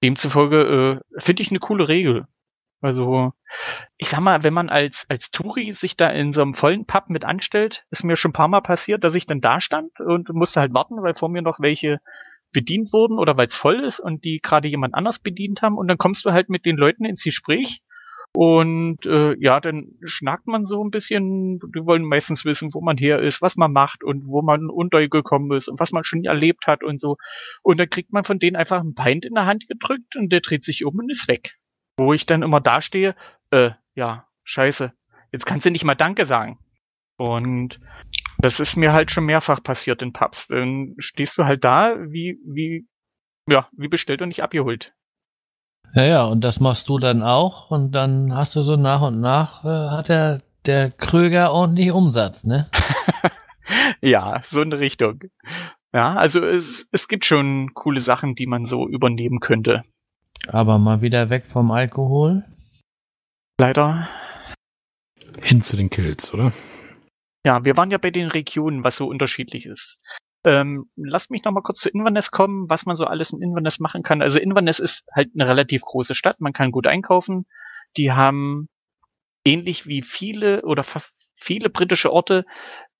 demzufolge äh, finde ich eine coole Regel. Also, ich sag mal, wenn man als, als Touri sich da in so einem vollen Pub mit anstellt, ist mir schon ein paar Mal passiert, dass ich dann da stand und musste halt warten, weil vor mir noch welche bedient wurden oder weil es voll ist und die gerade jemand anders bedient haben und dann kommst du halt mit den Leuten ins Gespräch und äh, ja, dann schnackt man so ein bisschen. Die wollen meistens wissen, wo man her ist, was man macht und wo man untergekommen ist und was man schon erlebt hat und so. Und dann kriegt man von denen einfach ein Pint in der Hand gedrückt und der dreht sich um und ist weg. Wo ich dann immer dastehe, äh, ja, scheiße, jetzt kannst du nicht mal Danke sagen. Und das ist mir halt schon mehrfach passiert in Pubs. Dann stehst du halt da, wie, wie, ja, wie bestellt und nicht abgeholt. Ja, ja, und das machst du dann auch und dann hast du so nach und nach äh, hat der, der Kröger ordentlich Umsatz, ne? ja, so eine Richtung. Ja, also es, es gibt schon coole Sachen, die man so übernehmen könnte. Aber mal wieder weg vom Alkohol? Leider. hin zu den Kills, oder? Ja, wir waren ja bei den Regionen, was so unterschiedlich ist. Ähm, lasst mich noch mal kurz zu Inverness kommen, was man so alles in Inverness machen kann. Also Inverness ist halt eine relativ große Stadt, man kann gut einkaufen. Die haben ähnlich wie viele oder viele britische Orte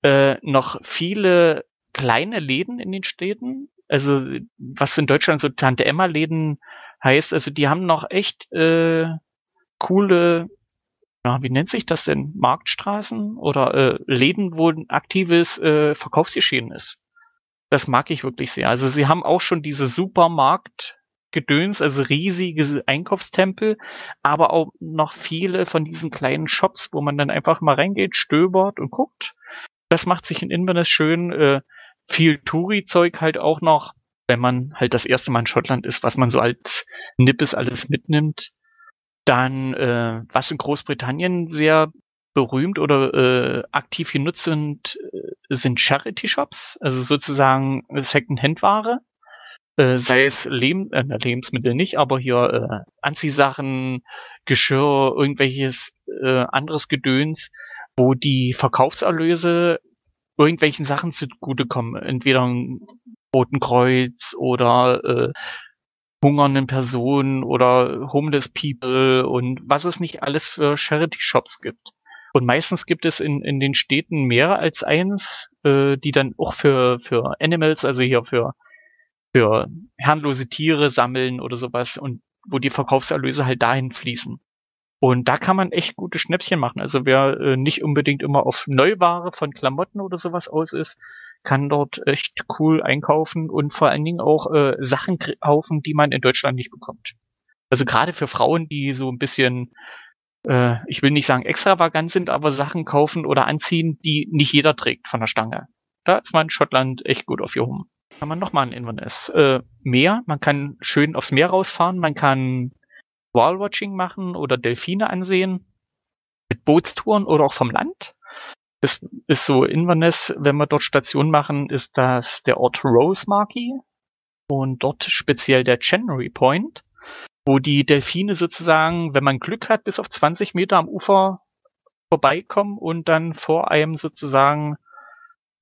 äh, noch viele kleine Läden in den Städten. Also was in Deutschland so Tante Emma Läden heißt, also die haben noch echt äh, coole, ja, wie nennt sich das denn, Marktstraßen oder äh, Läden, wo ein aktives äh, Verkaufsgeschehen ist. Das mag ich wirklich sehr. Also sie haben auch schon diese Supermarktgedöns, also riesige Einkaufstempel, aber auch noch viele von diesen kleinen Shops, wo man dann einfach mal reingeht, stöbert und guckt. Das macht sich in Inverness schön. Äh, viel Touri-Zeug halt auch noch, wenn man halt das erste Mal in Schottland ist, was man so als Nippes alles mitnimmt. Dann, äh, was in Großbritannien sehr berühmt oder äh, aktiv genutzt sind, äh, sind Charity-Shops, also sozusagen Second-Hand-Ware. Äh, sei es Lehm, äh, Lebensmittel nicht, aber hier äh, Anziehsachen, Geschirr, irgendwelches äh, anderes Gedöns, wo die Verkaufserlöse irgendwelchen Sachen zugutekommen. Entweder ein Roten Kreuz oder äh, hungernden Personen oder homeless people und was es nicht alles für Charity-Shops gibt. Und meistens gibt es in, in den Städten mehr als eins, äh, die dann auch für, für Animals, also hier für, für herrenlose Tiere sammeln oder sowas und wo die Verkaufserlöse halt dahin fließen. Und da kann man echt gute Schnäppchen machen. Also wer äh, nicht unbedingt immer auf Neuware von Klamotten oder sowas aus ist, kann dort echt cool einkaufen und vor allen Dingen auch äh, Sachen kaufen, die man in Deutschland nicht bekommt. Also gerade für Frauen, die so ein bisschen äh, ich will nicht sagen extravagant sind, aber Sachen kaufen oder anziehen, die nicht jeder trägt von der Stange. Da ist man in Schottland echt gut aufgehoben. Kann man nochmal in Inverness. Äh, Meer, man kann schön aufs Meer rausfahren, man kann Wallwatching machen oder Delfine ansehen. Mit Bootstouren oder auch vom Land. Das ist so Inverness, wenn wir dort Station machen, ist das der Ort Rosemarkie und dort speziell der Chenery Point wo die Delfine sozusagen, wenn man Glück hat, bis auf 20 Meter am Ufer vorbeikommen und dann vor einem sozusagen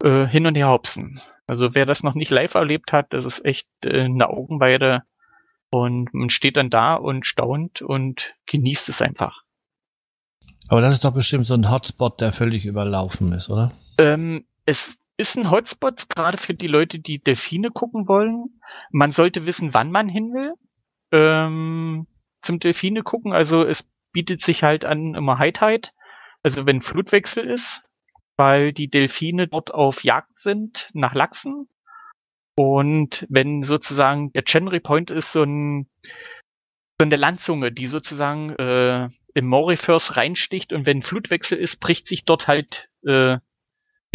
äh, hin und her hopsen. Also wer das noch nicht live erlebt hat, das ist echt äh, eine Augenweide und man steht dann da und staunt und genießt es einfach. Aber das ist doch bestimmt so ein Hotspot, der völlig überlaufen ist, oder? Ähm, es ist ein Hotspot, gerade für die Leute, die Delfine gucken wollen. Man sollte wissen, wann man hin will ähm, zum Delfine gucken. Also es bietet sich halt an immer High also wenn Flutwechsel ist, weil die Delfine dort auf Jagd sind nach Lachsen. Und wenn sozusagen der Chenry Point ist so, ein, so eine Landzunge, die sozusagen äh, im Mauritius reinsticht und wenn Flutwechsel ist, bricht sich dort halt äh,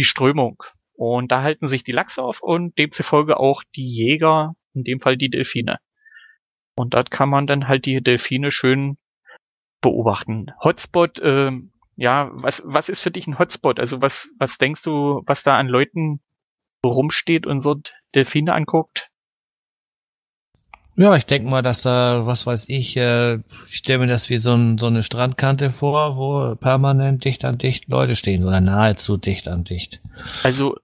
die Strömung. Und da halten sich die Lachse auf und demzufolge auch die Jäger, in dem Fall die Delfine. Und dort kann man dann halt die Delfine schön beobachten. Hotspot, äh, ja, was, was ist für dich ein Hotspot? Also was, was denkst du, was da an Leuten rumsteht und so Delfine anguckt? Ja, ich denke mal, dass da, was weiß ich, äh, ich stelle mir das wie so, ein, so eine Strandkante vor, wo permanent dicht an dicht Leute stehen oder nahezu dicht an dicht. Also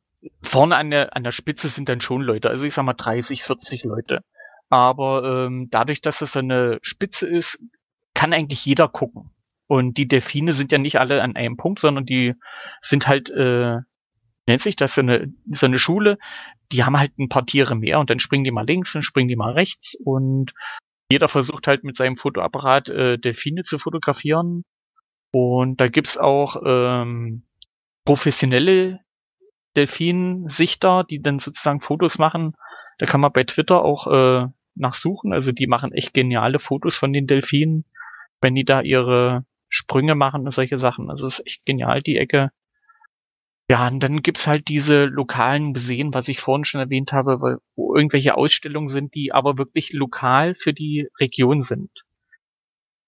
vorne an der, an der Spitze sind dann schon Leute, also ich sag mal 30, 40 Leute. Aber ähm, dadurch, dass es eine Spitze ist, kann eigentlich jeder gucken. Und die Delfine sind ja nicht alle an einem Punkt, sondern die sind halt, äh, nennt sich das so eine, so eine Schule, die haben halt ein paar Tiere mehr und dann springen die mal links und springen die mal rechts und jeder versucht halt mit seinem Fotoapparat äh, Delfine zu fotografieren. Und da gibt's auch ähm, professionelle Delfinsichter, die dann sozusagen Fotos machen. Da kann man bei Twitter auch äh, nachsuchen. Also die machen echt geniale Fotos von den Delfinen, wenn die da ihre Sprünge machen und solche Sachen. Also es ist echt genial, die Ecke. Ja, und dann gibt's halt diese lokalen Museen, was ich vorhin schon erwähnt habe, wo irgendwelche Ausstellungen sind, die aber wirklich lokal für die Region sind.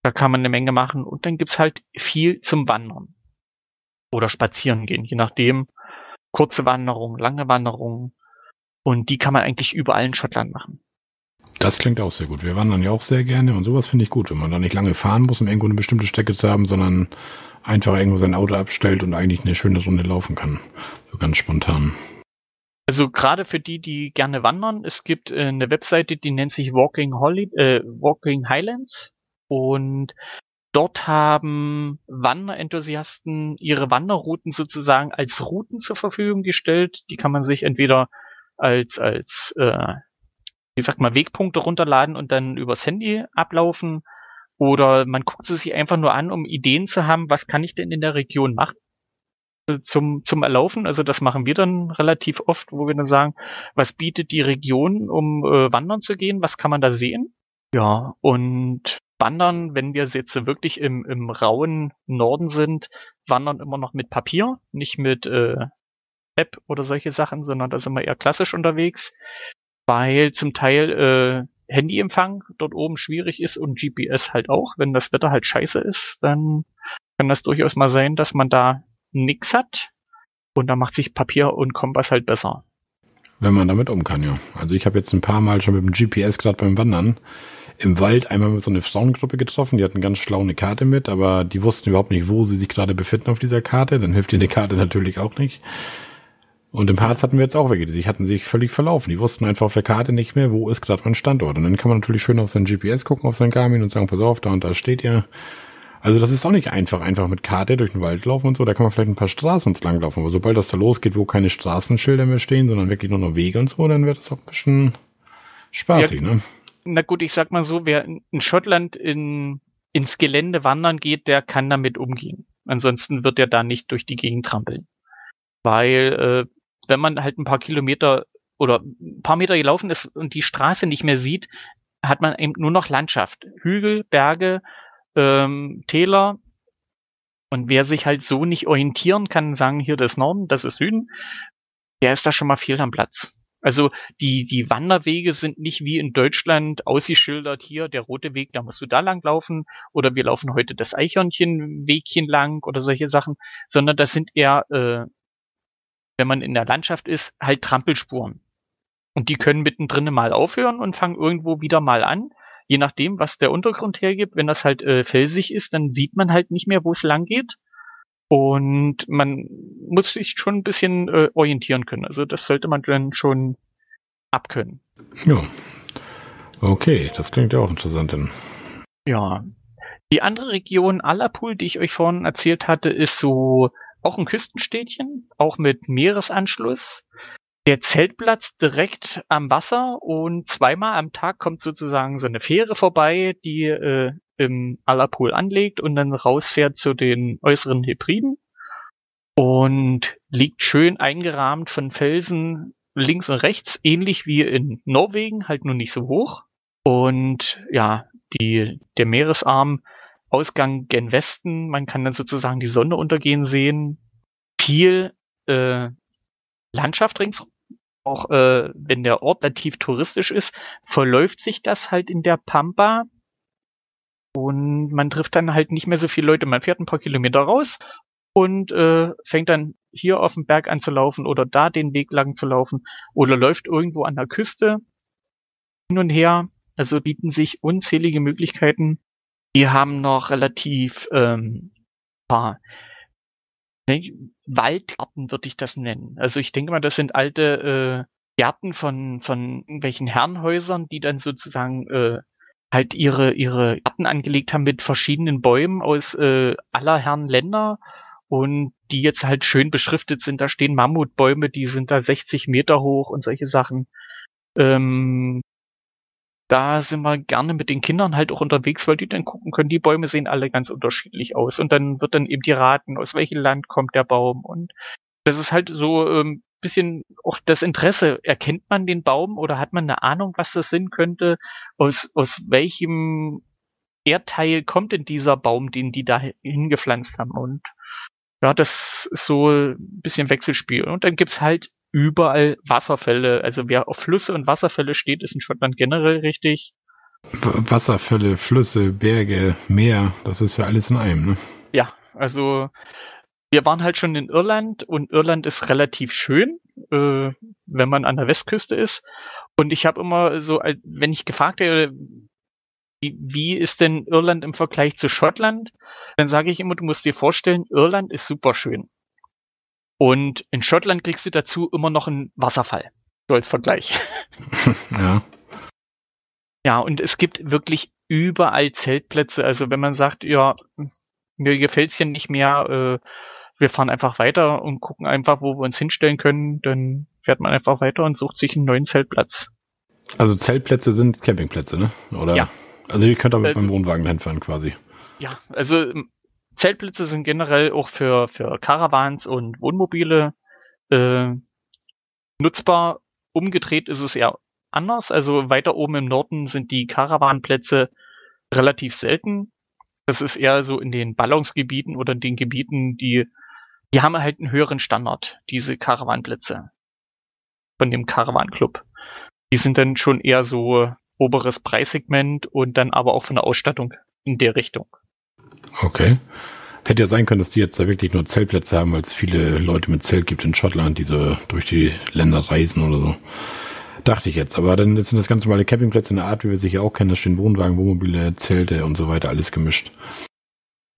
Da kann man eine Menge machen. Und dann gibt's halt viel zum Wandern. Oder spazieren gehen, je nachdem. Kurze Wanderung, lange Wanderung. Und die kann man eigentlich überall in Schottland machen. Das klingt auch sehr gut. Wir wandern ja auch sehr gerne und sowas finde ich gut, wenn man da nicht lange fahren muss, um irgendwo eine bestimmte Strecke zu haben, sondern einfach irgendwo sein Auto abstellt und eigentlich eine schöne Runde laufen kann. So ganz spontan. Also gerade für die, die gerne wandern, es gibt äh, eine Webseite, die nennt sich Walking, Holly, äh, Walking Highlands und dort haben Wanderenthusiasten ihre Wanderrouten sozusagen als Routen zur Verfügung gestellt. Die kann man sich entweder als als äh, wie sagt man Wegpunkte runterladen und dann übers Handy ablaufen oder man guckt sie sich einfach nur an, um Ideen zu haben, was kann ich denn in der Region machen zum, zum Erlaufen. Also das machen wir dann relativ oft, wo wir dann sagen, was bietet die Region, um äh, wandern zu gehen? Was kann man da sehen? Ja, und wandern, wenn wir jetzt wirklich im, im rauen Norden sind, wandern immer noch mit Papier, nicht mit äh, App oder solche Sachen, sondern da sind wir eher klassisch unterwegs, weil zum Teil äh, Handyempfang dort oben schwierig ist und GPS halt auch. Wenn das Wetter halt scheiße ist, dann kann das durchaus mal sein, dass man da nix hat. Und da macht sich Papier und Kompass halt besser. Wenn man damit um kann, ja. Also ich habe jetzt ein paar Mal schon mit dem GPS gerade beim Wandern im Wald einmal mit so einer Frauengruppe getroffen. Die hatten ganz schlau eine Karte mit, aber die wussten überhaupt nicht, wo sie sich gerade befinden auf dieser Karte. Dann hilft dir eine Karte natürlich auch nicht. Und im Harz hatten wir jetzt auch welche, die hatten sich völlig verlaufen. Die wussten einfach auf der Karte nicht mehr, wo ist gerade mein Standort. Und dann kann man natürlich schön auf sein GPS gucken, auf sein Garmin und sagen, pass auf, da und da steht ihr. Also das ist auch nicht einfach, einfach mit Karte durch den Wald laufen und so. Da kann man vielleicht ein paar Straßen entlang laufen. Aber sobald das da losgeht, wo keine Straßenschilder mehr stehen, sondern wirklich nur noch Wege und so, dann wird das auch ein bisschen spaßig, ja, ne? Na gut, ich sag mal so, wer in Schottland in, ins Gelände wandern geht, der kann damit umgehen. Ansonsten wird er da nicht durch die Gegend trampeln. Weil, äh, wenn man halt ein paar Kilometer oder ein paar Meter gelaufen ist und die Straße nicht mehr sieht, hat man eben nur noch Landschaft. Hügel, Berge, ähm, Täler. Und wer sich halt so nicht orientieren kann, sagen hier das Norden, das ist Süden, der ist da schon mal viel am Platz. Also die, die Wanderwege sind nicht wie in Deutschland ausgeschildert, hier der rote Weg, da musst du da lang laufen oder wir laufen heute das Eichhörnchenwegchen lang oder solche Sachen, sondern das sind eher, äh, wenn man in der Landschaft ist, halt Trampelspuren. Und die können mittendrin mal aufhören und fangen irgendwo wieder mal an je nachdem, was der Untergrund hergibt, wenn das halt äh, felsig ist, dann sieht man halt nicht mehr, wo es lang geht. Und man muss sich schon ein bisschen äh, orientieren können. Also das sollte man dann schon abkönnen. Ja. Okay, das klingt ja auch interessant. Denn. Ja. Die andere Region Alapul, die ich euch vorhin erzählt hatte, ist so auch ein Küstenstädtchen, auch mit Meeresanschluss der Zeltplatz direkt am Wasser und zweimal am Tag kommt sozusagen so eine Fähre vorbei, die äh, im Allerpool anlegt und dann rausfährt zu den äußeren Hebriden und liegt schön eingerahmt von Felsen links und rechts, ähnlich wie in Norwegen, halt nur nicht so hoch. Und ja, die, der Meeresarm, Ausgang gen Westen, man kann dann sozusagen die Sonne untergehen sehen. Viel äh, Landschaft ringsrum auch äh, wenn der Ort relativ touristisch ist, verläuft sich das halt in der Pampa und man trifft dann halt nicht mehr so viele Leute. Man fährt ein paar Kilometer raus und äh, fängt dann hier auf dem Berg an zu laufen oder da den Weg lang zu laufen oder läuft irgendwo an der Küste hin und her. Also bieten sich unzählige Möglichkeiten. Die haben noch relativ ähm, paar Waldgärten würde ich das nennen. Also ich denke mal, das sind alte äh, Gärten von, von irgendwelchen Herrenhäusern, die dann sozusagen äh, halt ihre, ihre Gärten angelegt haben mit verschiedenen Bäumen aus äh, aller Herren Länder und die jetzt halt schön beschriftet sind. Da stehen Mammutbäume, die sind da 60 Meter hoch und solche Sachen. Ähm, da sind wir gerne mit den Kindern halt auch unterwegs, weil die dann gucken können, die Bäume sehen alle ganz unterschiedlich aus. Und dann wird dann eben die raten, aus welchem Land kommt der Baum. Und das ist halt so ähm, bisschen auch das Interesse. Erkennt man den Baum oder hat man eine Ahnung, was das sein könnte? Aus, aus welchem Erdteil kommt denn dieser Baum, den die da hingepflanzt haben? Und ja, das ist so ein bisschen Wechselspiel. Und dann gibt's halt überall Wasserfälle. Also wer auf Flüsse und Wasserfälle steht, ist in Schottland generell richtig. Wasserfälle, Flüsse, Berge, Meer, das ist ja alles in einem, ne? Ja, also wir waren halt schon in Irland und Irland ist relativ schön, äh, wenn man an der Westküste ist. Und ich habe immer so, wenn ich gefragt werde, wie, wie ist denn Irland im Vergleich zu Schottland? Dann sage ich immer, du musst dir vorstellen, Irland ist super schön. Und in Schottland kriegst du dazu immer noch einen Wasserfall. So als Vergleich. ja. Ja, und es gibt wirklich überall Zeltplätze. Also wenn man sagt, ja, mir gefällt's hier nicht mehr, äh, wir fahren einfach weiter und gucken einfach, wo wir uns hinstellen können, dann fährt man einfach weiter und sucht sich einen neuen Zeltplatz. Also Zeltplätze sind Campingplätze, ne? Oder? Ja. Also ihr könnt aber mit äh, beim Wohnwagen hinfahren quasi. Ja, also Zeltplätze sind generell auch für, für Caravans und Wohnmobile äh, nutzbar. Umgedreht ist es eher anders. Also weiter oben im Norden sind die Caravanplätze relativ selten. Das ist eher so in den Ballungsgebieten oder in den Gebieten, die, die haben halt einen höheren Standard, diese Caravanplätze von dem Caravan Club. Die sind dann schon eher so oberes Preissegment und dann aber auch von der Ausstattung in der Richtung. Okay. Hätte ja sein können, dass die jetzt da wirklich nur Zeltplätze haben, weil es viele Leute mit Zelt gibt in Schottland, die so durch die Länder reisen oder so. Dachte ich jetzt. Aber dann sind das ganz normale Campingplätze in der Art, wie wir sie ja auch kennen. Da stehen Wohnwagen, Wohnmobile, Zelte und so weiter, alles gemischt.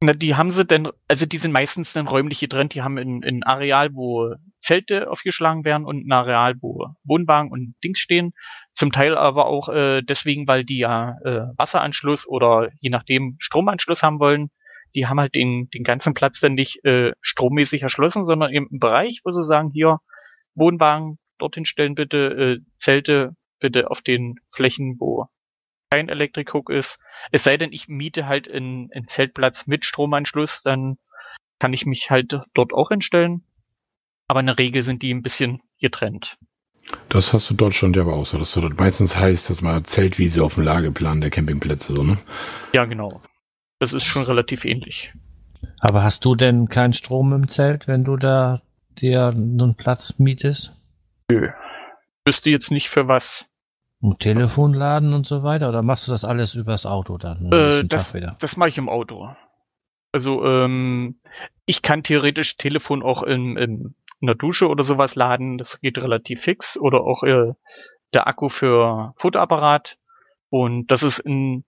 Na, die haben sie denn, also die sind meistens dann räumlich getrennt. Die haben ein Areal, wo Zelte aufgeschlagen werden und ein Areal, wo Wohnwagen und Dings stehen. Zum Teil aber auch äh, deswegen, weil die ja äh, Wasseranschluss oder je nachdem Stromanschluss haben wollen. Die haben halt den, den ganzen Platz dann nicht äh, strommäßig erschlossen, sondern eben einen Bereich, wo sie sagen, hier Wohnwagen dorthin stellen bitte, äh, Zelte bitte auf den Flächen, wo kein Elektrikhook ist. Es sei denn, ich miete halt einen, einen Zeltplatz mit Stromanschluss, dann kann ich mich halt dort auch hinstellen. Aber in der Regel sind die ein bisschen getrennt. Das hast du Deutschland ja aber auch so, dass du dort meistens heißt, dass man Zeltwiese auf dem Lageplan der Campingplätze so, ne? Ja, genau. Das ist schon relativ ähnlich. Aber hast du denn keinen Strom im Zelt, wenn du da dir einen Platz mietest? Nö. Wüsste jetzt nicht für was. Und Telefon laden und so weiter? Oder machst du das alles übers Auto dann? Äh, das das mache ich im Auto. Also, ähm, ich kann theoretisch Telefon auch in, in, in der Dusche oder sowas laden. Das geht relativ fix. Oder auch äh, der Akku für Fotoapparat. Und das ist in,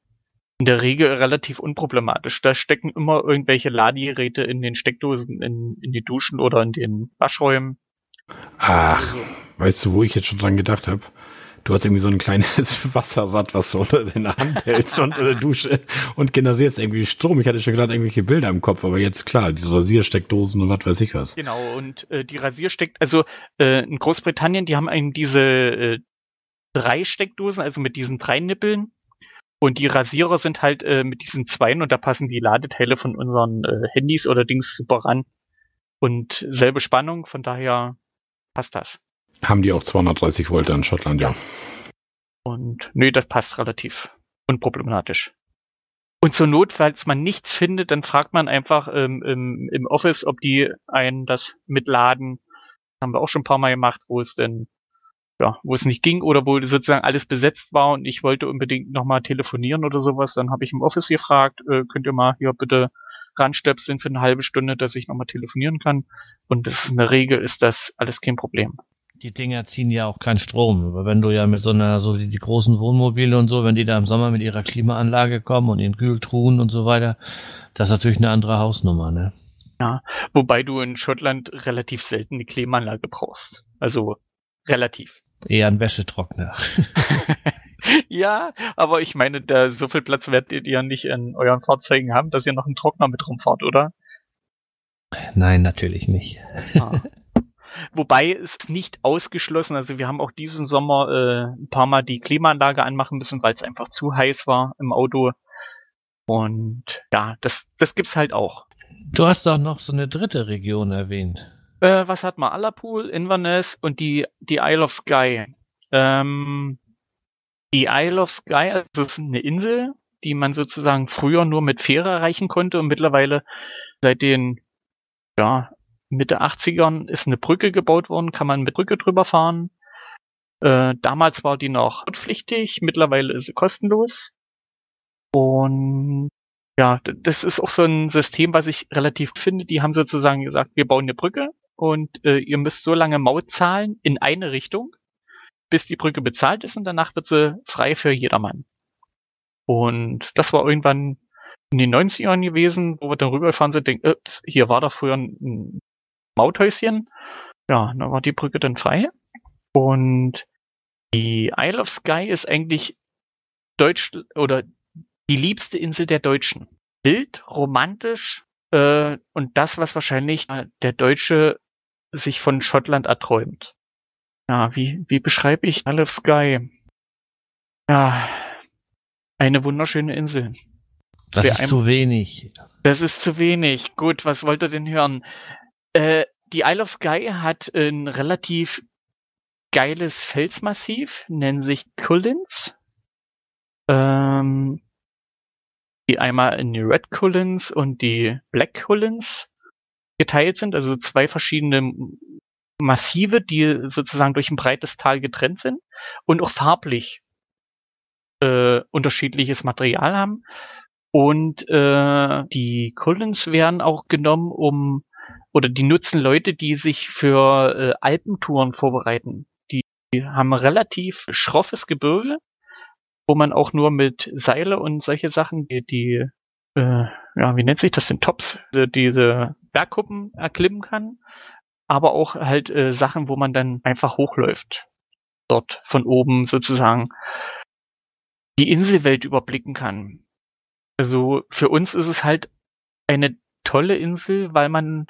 in der Regel relativ unproblematisch. Da stecken immer irgendwelche Ladegeräte in den Steckdosen, in, in die Duschen oder in den Waschräumen. Ach, also, weißt du, wo ich jetzt schon dran gedacht habe? Du hast irgendwie so ein kleines Wasserrad, was du unter deiner Hand hältst unter der Dusche und generierst irgendwie Strom. Ich hatte schon gerade irgendwelche Bilder im Kopf, aber jetzt klar, diese Rasiersteckdosen und was weiß ich was. Genau, und äh, die Rasiersteck, also äh, in Großbritannien, die haben eben diese äh, drei Steckdosen, also mit diesen drei Nippeln. Und die Rasierer sind halt äh, mit diesen zweien und da passen die Ladeteile von unseren äh, Handys oder Dings super ran. Und selbe Spannung, von daher passt das. Haben die auch 230 Volt in Schottland, ja. Und nee, das passt relativ unproblematisch. Und zur Not, falls man nichts findet, dann fragt man einfach ähm, im, im Office, ob die einen das mitladen. Das haben wir auch schon ein paar Mal gemacht, wo es denn, ja, wo es nicht ging oder wo sozusagen alles besetzt war und ich wollte unbedingt nochmal telefonieren oder sowas. Dann habe ich im Office gefragt, äh, könnt ihr mal hier bitte ranstöpseln für eine halbe Stunde, dass ich nochmal telefonieren kann. Und das ist in der Regel ist das alles kein Problem. Die Dinger ziehen ja auch keinen Strom. Aber wenn du ja mit so einer, so wie die großen Wohnmobile und so, wenn die da im Sommer mit ihrer Klimaanlage kommen und ihren Kühltruhen und so weiter, das ist natürlich eine andere Hausnummer, ne? Ja, wobei du in Schottland relativ selten eine Klimaanlage brauchst. Also relativ. Eher ein Wäschetrockner. ja, aber ich meine, da so viel Platz werdet ihr ja nicht in euren Fahrzeugen haben, dass ihr noch einen Trockner mit rumfahrt, oder? Nein, natürlich nicht. Ah. Wobei es nicht ausgeschlossen, also wir haben auch diesen Sommer äh, ein paar Mal die Klimaanlage anmachen müssen, weil es einfach zu heiß war im Auto. Und ja, das, das gibt's halt auch. Du hast doch noch so eine dritte Region erwähnt. Äh, was hat man? Allerpool, Inverness und die, die Isle of Skye. Ähm, die Isle of Skye, also ist eine Insel, die man sozusagen früher nur mit Fähre erreichen konnte und mittlerweile seit den ja, Mitte 80ern ist eine Brücke gebaut worden, kann man mit Brücke drüber fahren. Äh, damals war die noch pflichtig, mittlerweile ist sie kostenlos. Und ja, das ist auch so ein System, was ich relativ finde. Die haben sozusagen gesagt, wir bauen eine Brücke und äh, ihr müsst so lange Maut zahlen in eine Richtung, bis die Brücke bezahlt ist und danach wird sie frei für jedermann. Und das war irgendwann in den 90ern gewesen, wo wir dann rübergefahren sind, denken, ups, hier war da früher ein Mauthäuschen. Ja, dann war die Brücke dann frei. Und die Isle of Skye ist eigentlich Deutsch oder die liebste Insel der Deutschen. Wild, romantisch äh, und das, was wahrscheinlich der Deutsche sich von Schottland erträumt. Ja, wie, wie beschreibe ich Isle of Skye? Ja, eine wunderschöne Insel. Das Für ist zu wenig. Das ist zu wenig. Gut, was wollt ihr denn hören? Äh, die Isle of Skye hat ein relativ geiles Felsmassiv, nennen sich Cullins. Ähm, die einmal in die Red Cullins und die Black Cullins geteilt sind, also zwei verschiedene Massive, die sozusagen durch ein breites Tal getrennt sind und auch farblich äh, unterschiedliches Material haben. Und äh, die Collins werden auch genommen, um oder die nutzen Leute, die sich für äh, Alpentouren vorbereiten. Die, haben relativ schroffes Gebirge, wo man auch nur mit Seile und solche Sachen, die, die äh, ja, wie nennt sich das denn, Tops, diese Bergkuppen erklimmen kann, aber auch halt äh, Sachen, wo man dann einfach hochläuft. Dort von oben sozusagen die Inselwelt überblicken kann. Also für uns ist es halt eine tolle Insel, weil man,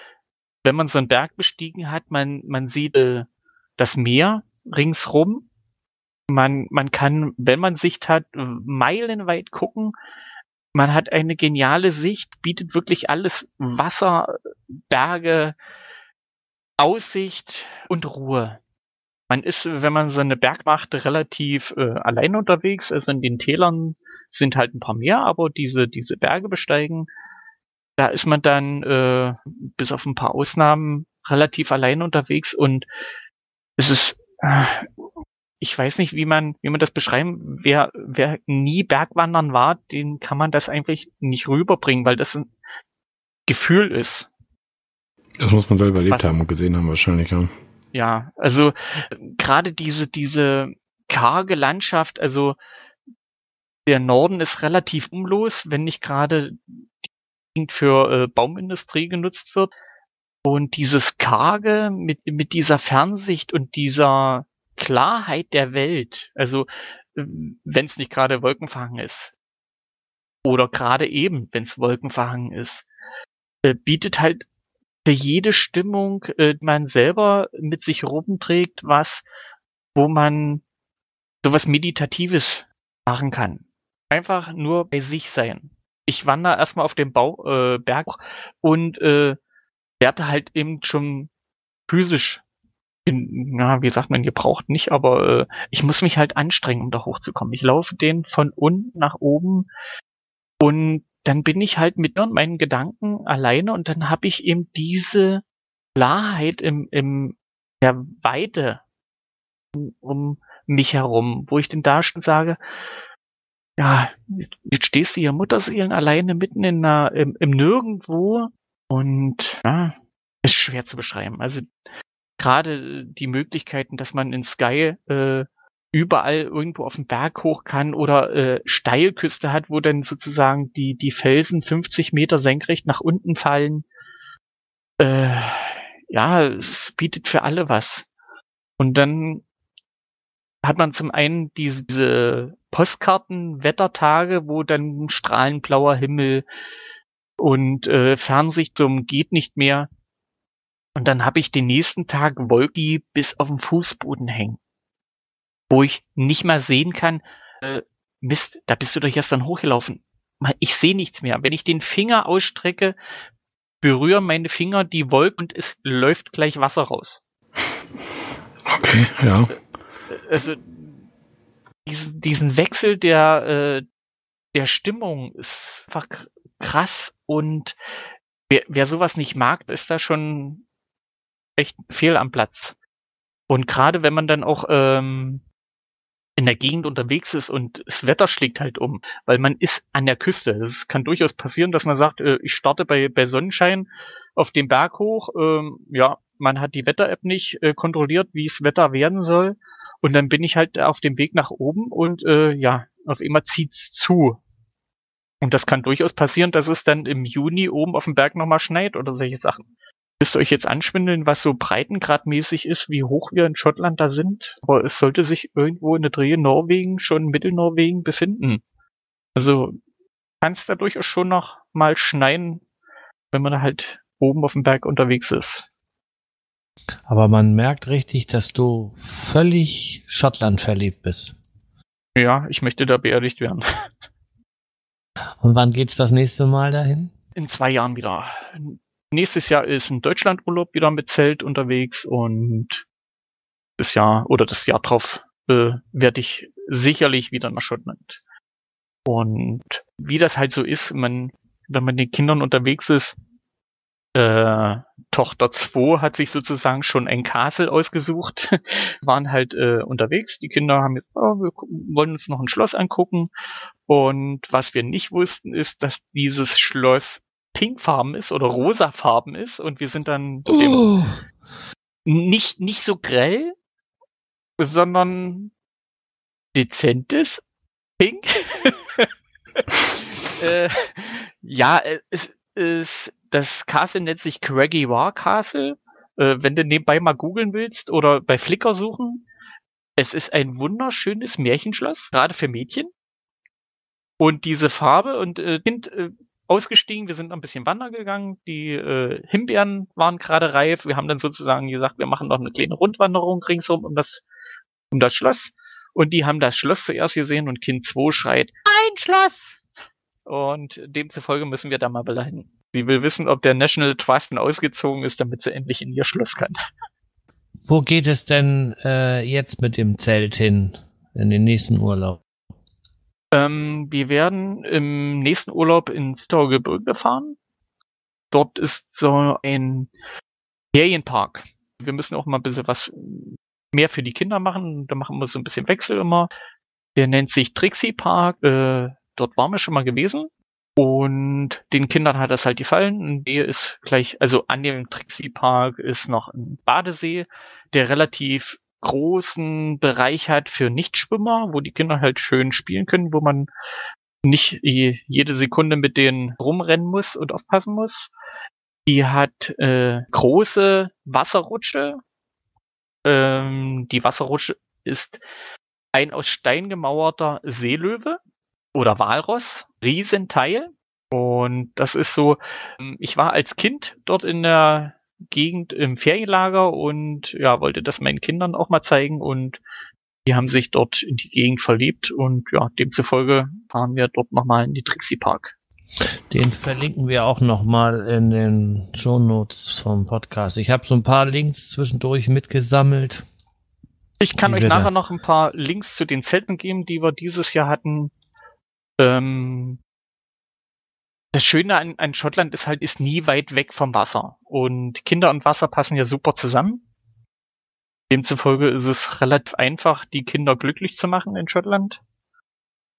wenn man so einen Berg bestiegen hat, man, man sieht äh, das Meer ringsrum. Man, man kann, wenn man Sicht hat, meilenweit gucken. Man hat eine geniale Sicht, bietet wirklich alles Wasser, Berge, Aussicht und Ruhe. Man ist, wenn man so eine Berg macht, relativ äh, allein unterwegs. Also in den Tälern sind halt ein paar mehr, aber diese, diese Berge besteigen, da ist man dann äh, bis auf ein paar Ausnahmen relativ allein unterwegs und es ist, äh, ich weiß nicht, wie man, wie man das beschreiben, wer, wer nie Bergwandern war, den kann man das eigentlich nicht rüberbringen, weil das ein Gefühl ist. Das muss man selber erlebt Was, haben und gesehen haben wahrscheinlich, ja. Ja, also gerade diese, diese karge Landschaft, also der Norden ist relativ umlos, wenn nicht gerade für äh, Baumindustrie genutzt wird. Und dieses Karge mit, mit dieser Fernsicht und dieser Klarheit der Welt, also wenn es nicht gerade wolkenverhangen ist, oder gerade eben, wenn es wolkenverhangen ist, äh, bietet halt für jede Stimmung äh, man selber mit sich rumträgt, was, wo man sowas Meditatives machen kann. Einfach nur bei sich sein. Ich wandere erstmal auf dem Bau, äh, Berg und äh, werde halt eben schon physisch na, wie sagt man, ihr braucht nicht, aber äh, ich muss mich halt anstrengen, um da hochzukommen. Ich laufe den von unten nach oben und dann bin ich halt mit meinen Gedanken alleine und dann habe ich eben diese Klarheit im, im der Weite um, mich herum, wo ich denn da sage, ja, jetzt stehst du hier Mutterseelen alleine mitten in einer, im, im Nirgendwo und ja, ist schwer zu beschreiben. Also gerade die Möglichkeiten, dass man in Sky äh, überall irgendwo auf den Berg hoch kann oder äh, Steilküste hat, wo dann sozusagen die, die Felsen 50 Meter senkrecht nach unten fallen. Äh, ja, es bietet für alle was. Und dann hat man zum einen diese, diese Postkarten-Wettertage, wo dann strahlend blauer Himmel und äh, Fernsicht zum geht nicht mehr. Und dann habe ich den nächsten Tag Wolken, die bis auf den Fußboden hängen wo ich nicht mal sehen kann, äh, Mist, da bist du doch gestern hochgelaufen. Ich sehe nichts mehr. Wenn ich den Finger ausstrecke, berühren meine Finger die Wolke und es läuft gleich Wasser raus. Okay, ja. Äh, also diesen, diesen Wechsel der, äh, der Stimmung ist einfach krass und wer, wer sowas nicht mag, ist da schon echt fehl am Platz. Und gerade wenn man dann auch ähm, in der Gegend unterwegs ist und das Wetter schlägt halt um, weil man ist an der Küste. Es kann durchaus passieren, dass man sagt, äh, ich starte bei, bei Sonnenschein auf dem Berg hoch. Ähm, ja, man hat die Wetter-App nicht äh, kontrolliert, wie es Wetter werden soll. Und dann bin ich halt auf dem Weg nach oben und äh, ja, auf immer zieht's zu. Und das kann durchaus passieren, dass es dann im Juni oben auf dem Berg nochmal schneit oder solche Sachen. Müsst ihr euch jetzt anschwindeln, was so breitengradmäßig ist, wie hoch wir in Schottland da sind. Aber es sollte sich irgendwo in der Dreh Norwegen, schon Mittelnorwegen befinden. Also kann es da durchaus schon noch mal schneien, wenn man halt oben auf dem Berg unterwegs ist. Aber man merkt richtig, dass du völlig Schottland verliebt bist. Ja, ich möchte da beerdigt werden. Und wann geht's das nächste Mal dahin? In zwei Jahren wieder. Nächstes Jahr ist ein Deutschlandurlaub wieder mit Zelt unterwegs und das Jahr oder das Jahr drauf äh, werde ich sicherlich wieder nach Schottland. Und wie das halt so ist, man, wenn man mit den Kindern unterwegs ist, äh, Tochter 2 hat sich sozusagen schon ein Castle ausgesucht, waren halt äh, unterwegs. Die Kinder haben jetzt, oh, wir wollen uns noch ein Schloss angucken. Und was wir nicht wussten, ist, dass dieses Schloss pinkfarben ist oder rosafarben ist. Und wir sind dann Oh. nicht, nicht so grell, sondern dezentes Pink. äh, ja, es ist, das Castle nennt sich Craggy War Castle. Äh, wenn du nebenbei mal googeln willst oder bei Flickr suchen, es ist ein wunderschönes Märchenschloss, gerade für Mädchen. Und diese Farbe und äh, Kind äh, ausgestiegen, wir sind ein bisschen wandern gegangen, die äh, Himbeeren waren gerade reif, wir haben dann sozusagen gesagt, wir machen noch eine kleine Rundwanderung ringsum um das, um das Schloss. Und die haben das Schloss zuerst gesehen und Kind 2 schreit, ein Schloss! Und demzufolge müssen wir da mal bleiben. Sie will wissen, ob der National Trust ausgezogen ist, damit sie endlich in ihr Schloss kann. Wo geht es denn äh, jetzt mit dem Zelt hin in den nächsten Urlaub? Ähm, wir werden im nächsten Urlaub ins Staugebirge fahren. Dort ist so ein Ferienpark. Wir müssen auch mal ein bisschen was mehr für die Kinder machen. Da machen wir so ein bisschen Wechsel immer. Der nennt sich Trixie Park. Äh, dort waren wir schon mal gewesen. Und den Kindern hat das halt gefallen. Und der ist gleich, also an dem Trixie Park ist noch ein Badesee, der relativ großen Bereich hat für Nichtschwimmer, wo die Kinder halt schön spielen können, wo man nicht jede Sekunde mit denen rumrennen muss und aufpassen muss. Die hat äh, große Wasserrutsche. Ähm, die Wasserrutsche ist ein aus Stein gemauerter Seelöwe oder Walross, Riesenteil. Und das ist so, ich war als Kind dort in der Gegend im Ferienlager und ja, wollte das meinen Kindern auch mal zeigen und die haben sich dort in die Gegend verliebt und ja, demzufolge fahren wir dort nochmal in die Trixie Park. Den verlinken wir auch nochmal in den Shownotes vom Podcast. Ich habe so ein paar Links zwischendurch mitgesammelt. Ich kann Die euch nachher noch ein paar Links zu den Zelten geben, die wir dieses Jahr hatten. Ähm, das Schöne an, an Schottland ist halt, ist nie weit weg vom Wasser. Und Kinder und Wasser passen ja super zusammen. Demzufolge ist es relativ einfach, die Kinder glücklich zu machen in Schottland.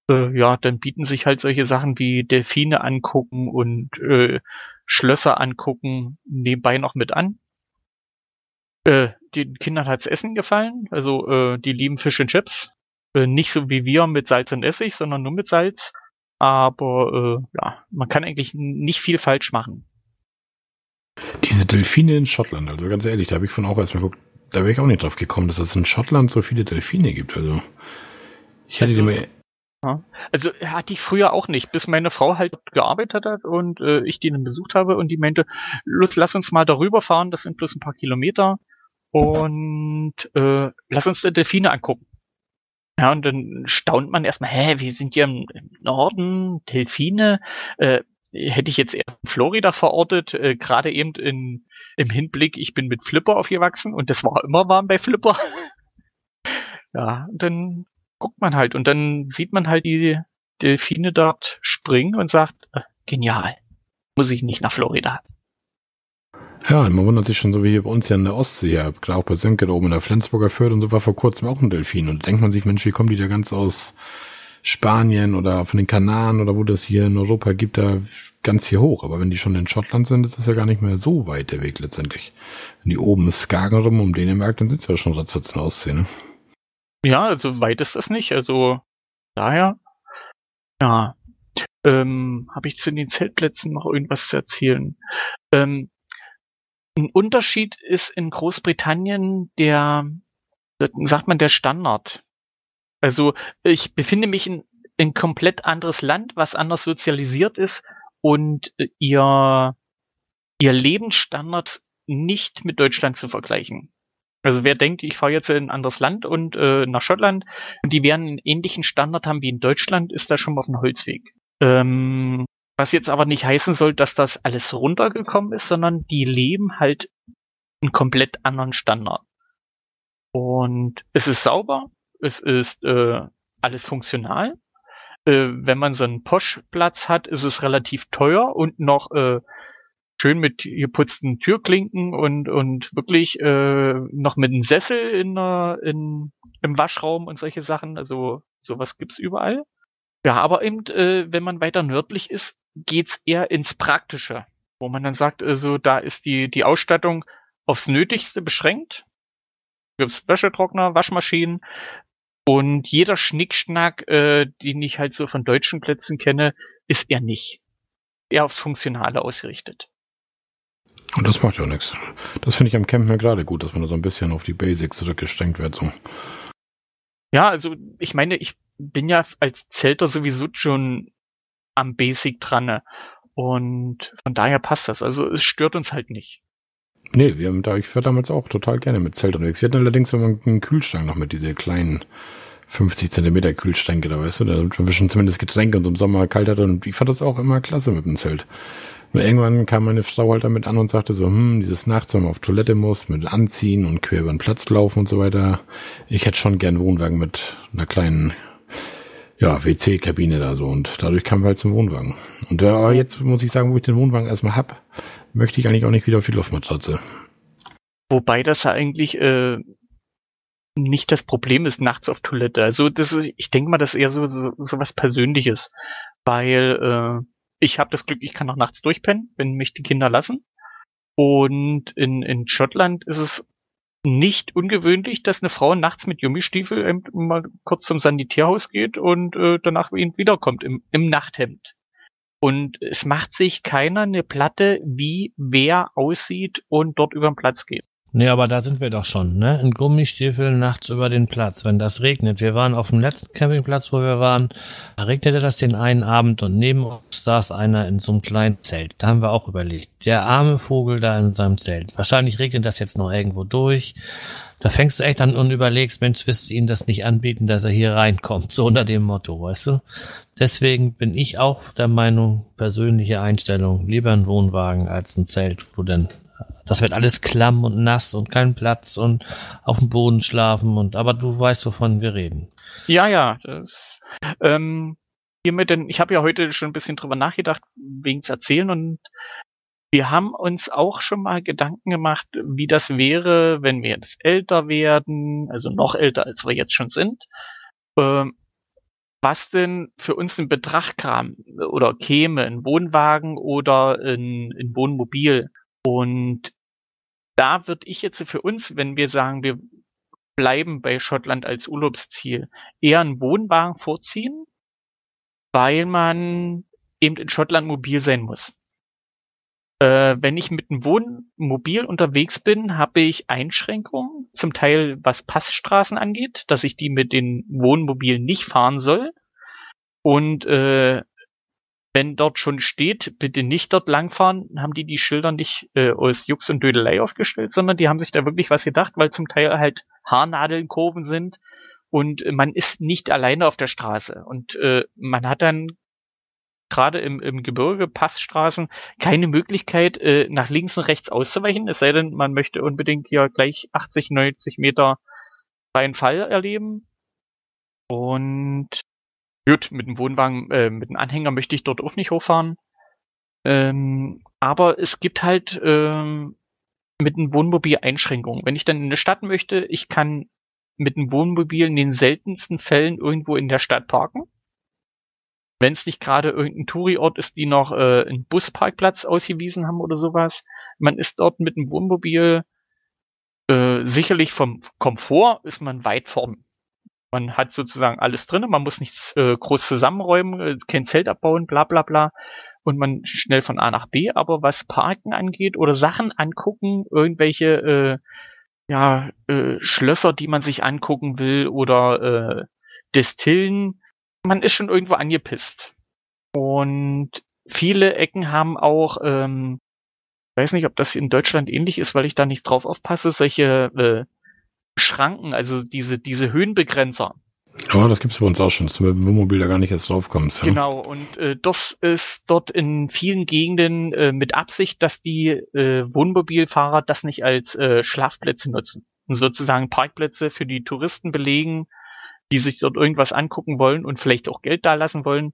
Äh, ja, dann bieten sich halt solche Sachen wie Delfine angucken und äh, Schlösser angucken nebenbei noch mit an. Äh, den Kindern hat's Essen gefallen. Also äh, die lieben Fish and Chips. Äh, nicht so wie wir mit Salz und Essig, sondern nur mit Salz. Aber äh, ja, man kann eigentlich nicht viel falsch machen. Diese Delfine in Schottland, also ganz ehrlich, da habe ich von auch erstmal geguckt, da wäre ich auch nicht drauf gekommen, dass es in Schottland so viele Delfine gibt. Also ich hätte Also die es- mal, Also hatte ich früher auch nicht, bis meine Frau halt gearbeitet hat und äh, ich die dann besucht habe und die meinte, Lutz, lass uns mal darüber fahren, das sind bloß ein paar Kilometer und äh, lass uns die Delfine angucken. Ja, und dann staunt man erstmal, hä, wir sind hier im, Norden, Delfine, äh, hätte ich jetzt eher Florida verortet, äh, gerade eben in, im Hinblick, ich bin mit Flipper aufgewachsen und das war immer warm bei Flipper. ja, und dann guckt man halt und dann sieht man halt die Delfine dort springen und sagt, äh, genial, muss ich nicht nach Florida. Ja, man wundert sich schon so wie hier bei uns ja in der Ostsee, ja, gerade auch bei Sönke da oben in der Flensburger Förde und so war vor kurzem auch ein Delfin. Und da denkt man sich, Mensch, wie kommen die da ganz aus Spanien oder von den Kanaren oder wo das hier in Europa gibt, da ganz hier hoch. Aber wenn die schon in Schottland sind, ist das ja gar nicht mehr so weit der Weg letztendlich. Wenn die oben Skagen rum um Dänemark, dann sitzt ja schon ratzfatz in der Ostsee, ne? Ja, also weit ist das nicht, also daher, ja. Ähm, Habe ich zu den Zeltplätzen noch irgendwas zu erzählen? Ähm, ein Unterschied ist in Großbritannien der, sagt man, der Standard. Also ich befinde mich in ein komplett anderes Land, was anders sozialisiert ist und äh, ihr, ihr Lebensstandard nicht mit Deutschland zu vergleichen. Also wer denkt, ich fahre jetzt in ein anderes Land und äh, nach Schottland und die werden einen ähnlichen Standard haben wie in Deutschland, ist da schon mal auf dem Holzweg. Ähm, was jetzt aber nicht heißen soll, dass das alles runtergekommen ist, sondern die leben halt einen komplett anderen Standard. Und es ist sauber, es ist äh, alles funktional. Äh, wenn man so einen Poschplatz hat, ist es relativ teuer und noch äh, schön mit geputzten Türklinken und, und wirklich äh, noch mit einem Sessel in, in, im Waschraum und solche Sachen. Also sowas gibt's überall. Ja, aber eben, äh, wenn man weiter nördlich ist, geht's eher ins Praktische, wo man dann sagt, also da ist die, die Ausstattung aufs Nötigste beschränkt. Gibt's Wäschetrockner, Waschmaschinen und jeder Schnickschnack, äh, den ich halt so von deutschen Plätzen kenne, ist eher nicht. Eher aufs Funktionale ausgerichtet. Und das macht ja nichts. Das finde ich am Camp mir gerade gut, dass man da so ein bisschen auf die Basics zurückgestrengt wird. So. Ja, also ich meine, ich bin ja als Zelter sowieso schon am Basic dran. Ne? Und von daher passt das. Also es stört uns halt nicht. Nee, wir haben da, ich war damals auch total gerne mit Zelt unterwegs. Wir hatten allerdings immer einen Kühlschrank noch mit diese kleinen 50 Zentimeter Kühlschränke da, weißt du, da wir schon zumindest Getränke und so im Sommer kalt hatte und ich fand das auch immer klasse mit dem Zelt. Nur irgendwann kam meine Frau halt damit an und sagte so, hm, dieses Nachts, wenn man auf Toilette muss, mit Anziehen und quer über den Platz laufen und so weiter. Ich hätte schon gern Wohnwagen mit einer kleinen, ja, WC-Kabine da so und dadurch kamen wir halt zum Wohnwagen. Und äh, jetzt muss ich sagen, wo ich den Wohnwagen erstmal hab, möchte ich eigentlich auch nicht wieder auf die Luftmatratze. Wobei das ja eigentlich äh, nicht das Problem ist, nachts auf Toilette. Also das ist, ich denke mal, das ist eher so, so, so was Persönliches. Weil äh, ich habe das Glück, ich kann auch nachts durchpennen, wenn mich die Kinder lassen. Und in, in Schottland ist es nicht ungewöhnlich, dass eine Frau nachts mit Gummistiefel mal kurz zum Sanitärhaus geht und äh, danach eben wiederkommt im, im Nachthemd. Und es macht sich keiner eine Platte, wie wer aussieht und dort über den Platz geht. Nee, aber da sind wir doch schon, ne? In Gummistiefeln nachts über den Platz, wenn das regnet. Wir waren auf dem letzten Campingplatz, wo wir waren. Da regnete das den einen Abend und neben uns saß einer in so einem kleinen Zelt. Da haben wir auch überlegt. Der arme Vogel da in seinem Zelt. Wahrscheinlich regnet das jetzt noch irgendwo durch. Da fängst du echt an und überlegst, Mensch, wirst du ihm das nicht anbieten, dass er hier reinkommt? So unter dem Motto, weißt du? Deswegen bin ich auch der Meinung, persönliche Einstellung, lieber ein Wohnwagen als ein Zelt, wo du denn das wird alles klamm und nass und kein Platz und auf dem Boden schlafen und aber du weißt, wovon wir reden. Ja, ja. Das, ähm, hiermit denn, ich habe ja heute schon ein bisschen drüber nachgedacht, wegen zu erzählen und wir haben uns auch schon mal Gedanken gemacht, wie das wäre, wenn wir jetzt älter werden, also noch älter, als wir jetzt schon sind. Ähm, was denn für uns in Betracht kam oder käme, ein Wohnwagen oder ein, ein Wohnmobil. Und da würde ich jetzt für uns, wenn wir sagen, wir bleiben bei Schottland als Urlaubsziel, eher einen Wohnwagen vorziehen, weil man eben in Schottland mobil sein muss. Äh, wenn ich mit einem Wohnmobil unterwegs bin, habe ich Einschränkungen, zum Teil was Passstraßen angeht, dass ich die mit den Wohnmobilen nicht fahren soll. Und äh, wenn dort schon steht, bitte nicht dort langfahren, haben die die Schilder nicht äh, aus Jux und Dödelei aufgestellt, sondern die haben sich da wirklich was gedacht, weil zum Teil halt Haarnadelnkurven sind und äh, man ist nicht alleine auf der Straße und äh, man hat dann gerade im, im Gebirge, Passstraßen, keine Möglichkeit, äh, nach links und rechts auszuweichen, es sei denn, man möchte unbedingt hier gleich 80, 90 Meter freien Fall erleben. Und Gut, mit dem Wohnwagen, äh, mit dem Anhänger möchte ich dort auch nicht hochfahren. Ähm, aber es gibt halt ähm, mit dem Wohnmobil Einschränkungen. Wenn ich dann in eine Stadt möchte, ich kann mit dem Wohnmobil in den seltensten Fällen irgendwo in der Stadt parken. Wenn es nicht gerade irgendein Touri-Ort ist, die noch äh, einen Busparkplatz ausgewiesen haben oder sowas. Man ist dort mit dem Wohnmobil äh, sicherlich vom Komfort ist man weit vorn. Man hat sozusagen alles drin, man muss nichts äh, groß zusammenräumen, äh, kein Zelt abbauen, bla bla bla. Und man schnell von A nach B. Aber was Parken angeht oder Sachen angucken, irgendwelche äh, ja, äh, Schlösser, die man sich angucken will oder äh, Destillen, man ist schon irgendwo angepisst. Und viele Ecken haben auch, ähm, weiß nicht, ob das in Deutschland ähnlich ist, weil ich da nicht drauf aufpasse, solche äh, Schranken, also diese, diese Höhenbegrenzer. Ja, das gibt's bei uns auch schon, dass du mit dem Wohnmobil da gar nicht erst draufkommst. Ja. Genau, und äh, das ist dort in vielen Gegenden äh, mit Absicht, dass die äh, Wohnmobilfahrer das nicht als äh, Schlafplätze nutzen. Und sozusagen Parkplätze für die Touristen belegen, die sich dort irgendwas angucken wollen und vielleicht auch Geld dalassen wollen.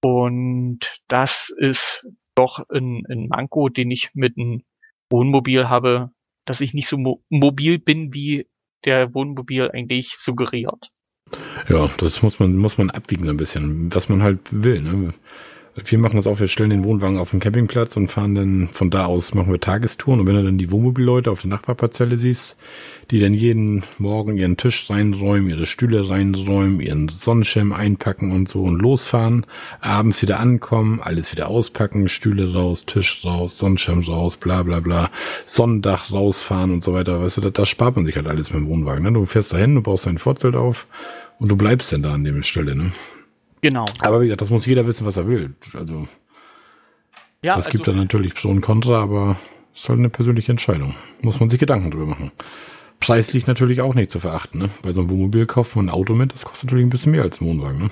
Und das ist doch ein, ein Manko, den ich mit einem Wohnmobil habe, dass ich nicht so mo mobil bin, wie der Wohnmobil eigentlich suggeriert. Ja, das muss man, muss man abwiegen ein bisschen, was man halt will. Ne? Wir machen das auch, wir stellen den Wohnwagen auf den Campingplatz und fahren dann von da aus, machen wir Tagestouren. Und wenn du dann die Wohnmobilleute auf der Nachbarparzelle siehst, die dann jeden Morgen ihren Tisch reinräumen, ihre Stühle reinräumen, ihren Sonnenschirm einpacken und so und losfahren, abends wieder ankommen, alles wieder auspacken, Stühle raus, Tisch raus, Sonnenschirm raus, bla bla bla, Sonnendach rausfahren und so weiter. Weißt du, da, da spart man sich halt alles mit dem Wohnwagen. Ne? Du fährst dahin, du baust dein Vorzelt auf und du bleibst dann da an dem Stelle. Ne? Genau. Aber wie gesagt, das muss jeder wissen, was er will. Also ja, das also, gibt dann natürlich Pro und Contra, aber es ist halt eine persönliche Entscheidung. Muss man sich Gedanken drüber machen. Preislich natürlich auch nicht zu verachten, ne? Bei so einem Wohnmobil kauft man ein Auto mit, das kostet natürlich ein bisschen mehr als ein Wohnwagen, ne?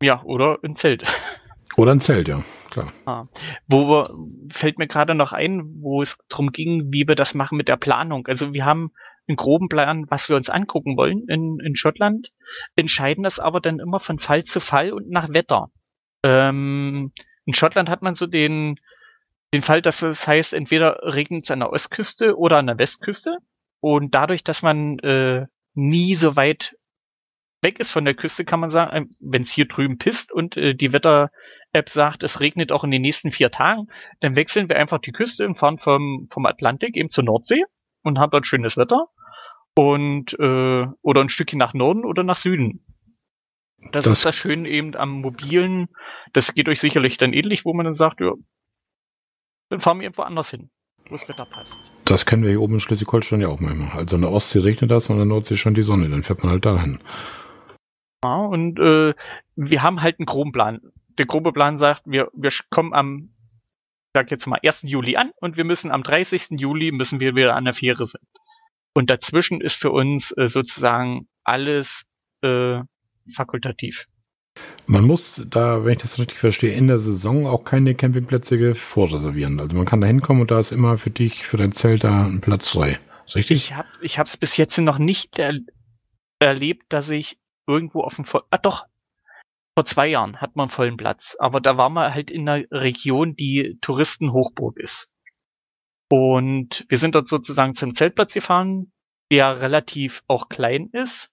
Ja, oder ein Zelt. Oder ein Zelt, ja, klar. Ah. Wo wir, fällt mir gerade noch ein, wo es darum ging, wie wir das machen mit der Planung. Also wir haben einen groben Plan, was wir uns angucken wollen in, in Schottland, entscheiden das aber dann immer von Fall zu Fall und nach Wetter. Ähm, in Schottland hat man so den, den Fall, dass es heißt, entweder regnet es an der Ostküste oder an der Westküste. Und dadurch, dass man äh, nie so weit weg ist von der Küste, kann man sagen, äh, wenn es hier drüben pisst und äh, die Wetter-App sagt, es regnet auch in den nächsten vier Tagen, dann wechseln wir einfach die Küste und fahren vom, vom Atlantik eben zur Nordsee und haben dort schönes Wetter und äh, oder ein Stückchen nach Norden oder nach Süden. Das, das ist das Schöne eben am mobilen. Das geht euch sicherlich dann ähnlich, wo man dann sagt, ja, dann fahren wir irgendwo anders hin, wo das Wetter passt. Das kennen wir hier oben in Schleswig-Holstein ja auch manchmal. Also an der Ostsee regnet das und an der Nordsee schon die Sonne, dann fährt man halt dahin. Ja, und äh, wir haben halt einen groben Plan. Der grobe Plan sagt, wir, wir kommen am, sag jetzt mal, 1. Juli an und wir müssen am 30. Juli müssen wir wieder an der Fähre sein. Und dazwischen ist für uns äh, sozusagen alles äh, fakultativ. Man muss da, wenn ich das richtig verstehe, in der Saison auch keine Campingplätze vorreservieren. Also man kann da hinkommen und da ist immer für dich, für dein Zelt da ein Platz frei. Ist richtig? Ich habe ich es bis jetzt noch nicht er erlebt, dass ich irgendwo auf dem Voll ah doch vor zwei Jahren hat man vollen Platz, aber da war man halt in einer Region, die Touristenhochburg ist. Und wir sind dort sozusagen zum Zeltplatz gefahren, der relativ auch klein ist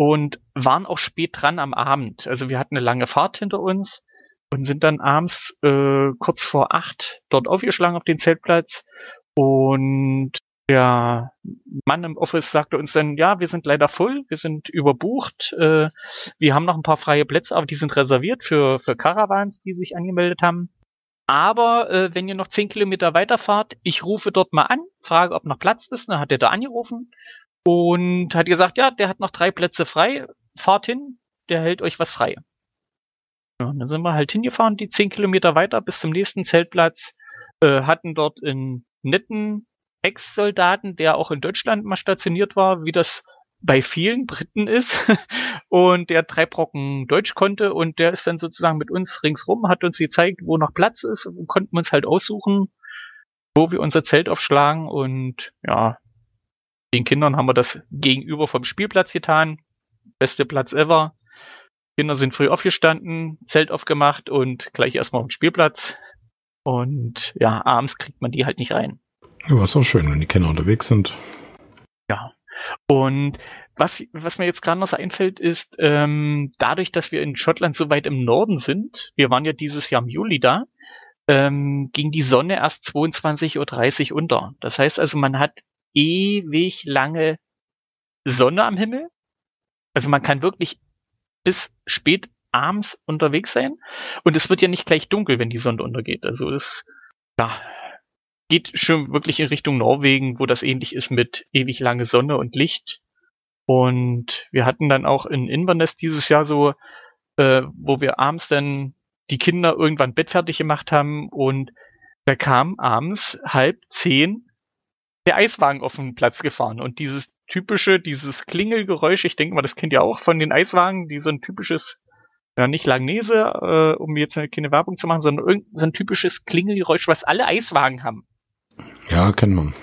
und waren auch spät dran am Abend. Also wir hatten eine lange Fahrt hinter uns und sind dann abends äh, kurz vor acht dort aufgeschlagen auf den Zeltplatz und der Mann im Office sagte uns dann, ja, wir sind leider voll, wir sind überbucht, äh, wir haben noch ein paar freie Plätze, aber die sind reserviert für, für Caravans, die sich angemeldet haben. Aber äh, wenn ihr noch zehn Kilometer weiterfahrt, ich rufe dort mal an, frage, ob noch Platz ist. Dann hat er da angerufen und hat gesagt, ja, der hat noch drei Plätze frei. Fahrt hin, der hält euch was frei. Ja, dann sind wir halt hingefahren, die zehn Kilometer weiter bis zum nächsten Zeltplatz, äh, hatten dort einen netten Ex-Soldaten, der auch in Deutschland mal stationiert war, wie das bei vielen Briten ist und der drei Brocken Deutsch konnte und der ist dann sozusagen mit uns ringsrum, hat uns gezeigt, wo noch Platz ist und konnten uns halt aussuchen, wo wir unser Zelt aufschlagen und ja, den Kindern haben wir das gegenüber vom Spielplatz getan. Beste Platz ever. Kinder sind früh aufgestanden, Zelt aufgemacht und gleich erstmal auf den Spielplatz. Und ja, abends kriegt man die halt nicht rein. Ja, ist auch schön, wenn die Kinder unterwegs sind. Ja, und was, was mir jetzt gerade noch so einfällt, ist, ähm, dadurch, dass wir in Schottland so weit im Norden sind, wir waren ja dieses Jahr im Juli da, ähm, ging die Sonne erst 22.30 Uhr unter. Das heißt also, man hat ewig lange Sonne am Himmel Also man kann wirklich bis spät abends unterwegs sein und es wird ja nicht gleich dunkel, wenn die Sonne untergeht. Also es ja, geht schon wirklich in Richtung Norwegen, wo das ähnlich ist mit ewig lange Sonne und Licht. Und wir hatten dann auch in Inverness dieses Jahr so, äh, wo wir abends dann die Kinder irgendwann Bett fertig gemacht haben und da kam abends halb zehn der Eiswagen auf den Platz gefahren und dieses typische, dieses Klingelgeräusch, ich denke mal, das kennt ihr auch von den Eiswagen, die so ein typisches, ja nicht Langnese, äh, um jetzt keine Werbung zu machen, sondern irgendein so ein typisches Klingelgeräusch, was alle Eiswagen haben. Ja, kennt man.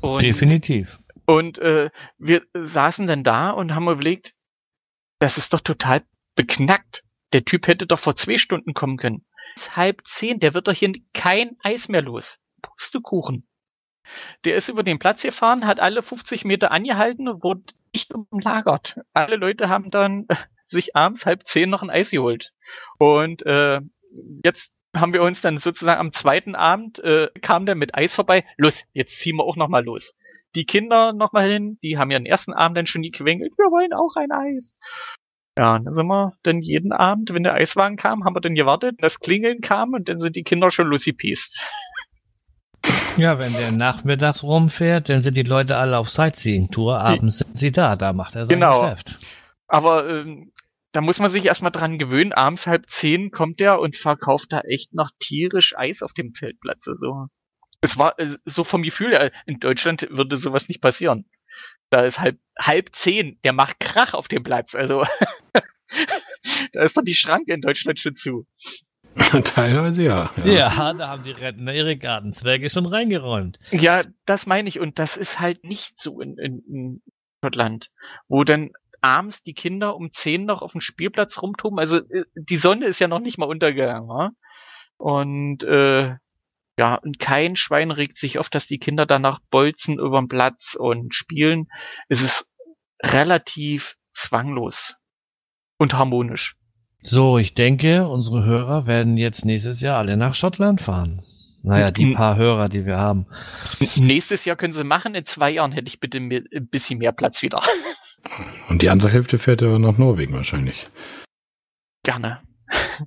Und, Definitiv. Und äh, wir saßen dann da und haben überlegt, das ist doch total beknackt. Der Typ hätte doch vor zwei Stunden kommen können. Es ist halb zehn, der wird doch hier kein Eis mehr los. Pustekuchen. Der ist über den Platz gefahren, hat alle 50 Meter angehalten und wurde nicht umlagert. Alle Leute haben dann sich abends halb zehn noch ein Eis geholt. Und äh, jetzt haben wir uns dann sozusagen am zweiten Abend äh, kam der mit Eis vorbei. Los, jetzt ziehen wir auch noch mal los. Die Kinder noch mal hin, die haben ja den ersten Abend dann schon die gequengelt, wir wollen auch ein Eis. Ja, dann sind wir dann jeden Abend, wenn der Eiswagen kam, haben wir dann gewartet, das Klingeln kam und dann sind die Kinder schon losgepiest. Ja, wenn der nachmittags rumfährt, dann sind die Leute alle auf Sightseeing-Tour, abends sind sie da, da macht er sein genau. Geschäft. Aber ähm, da muss man sich erstmal dran gewöhnen. Abends halb zehn kommt der und verkauft da echt noch tierisch Eis auf dem Zeltplatz. Also, es war äh, so vom Gefühl her, in Deutschland würde sowas nicht passieren. Da ist halb, halb zehn, der macht Krach auf dem Platz. Also, da ist doch die Schranke in Deutschland schon zu. Teilweise ja, ja. Ja, da haben die Rentner ihre Gartenzwerge schon reingeräumt. Ja, das meine ich. Und das ist halt nicht so in, in, in Schottland, wo dann abends die Kinder um zehn noch auf dem Spielplatz rumtoben. Also äh, die Sonne ist ja noch nicht mal untergegangen. Ja? Und äh, ja, und kein Schwein regt sich auf, dass die Kinder danach bolzen über den Platz und spielen. Es ist relativ zwanglos und harmonisch. So, ich denke, unsere Hörer werden jetzt nächstes Jahr alle nach Schottland fahren. Naja, die paar Hörer, die wir haben. Nächstes Jahr können sie machen. In zwei Jahren hätte ich bitte ein bisschen mehr Platz wieder. Und die andere Hälfte fährt ja nach Norwegen wahrscheinlich. Gerne.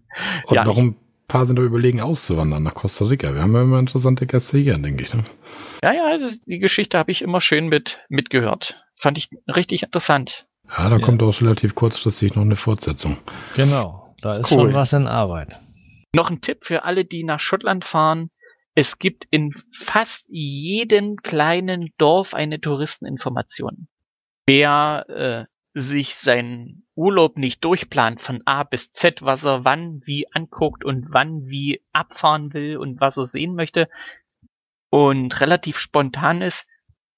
Und ja, noch ein paar sind da überlegen, auszuwandern nach Costa Rica. Wir haben ja immer interessante Gäste hier, denke ich. Ne? Ja, ja, die Geschichte habe ich immer schön mit mitgehört. Fand ich richtig interessant. Ja, da ja. kommt auch relativ kurzfristig noch eine Fortsetzung. Genau, da ist cool. schon was in Arbeit. Noch ein Tipp für alle, die nach Schottland fahren. Es gibt in fast jedem kleinen Dorf eine Touristeninformation. Wer äh, sich seinen Urlaub nicht durchplant von A bis Z, was er wann wie anguckt und wann wie abfahren will und was er sehen möchte. Und relativ spontan ist,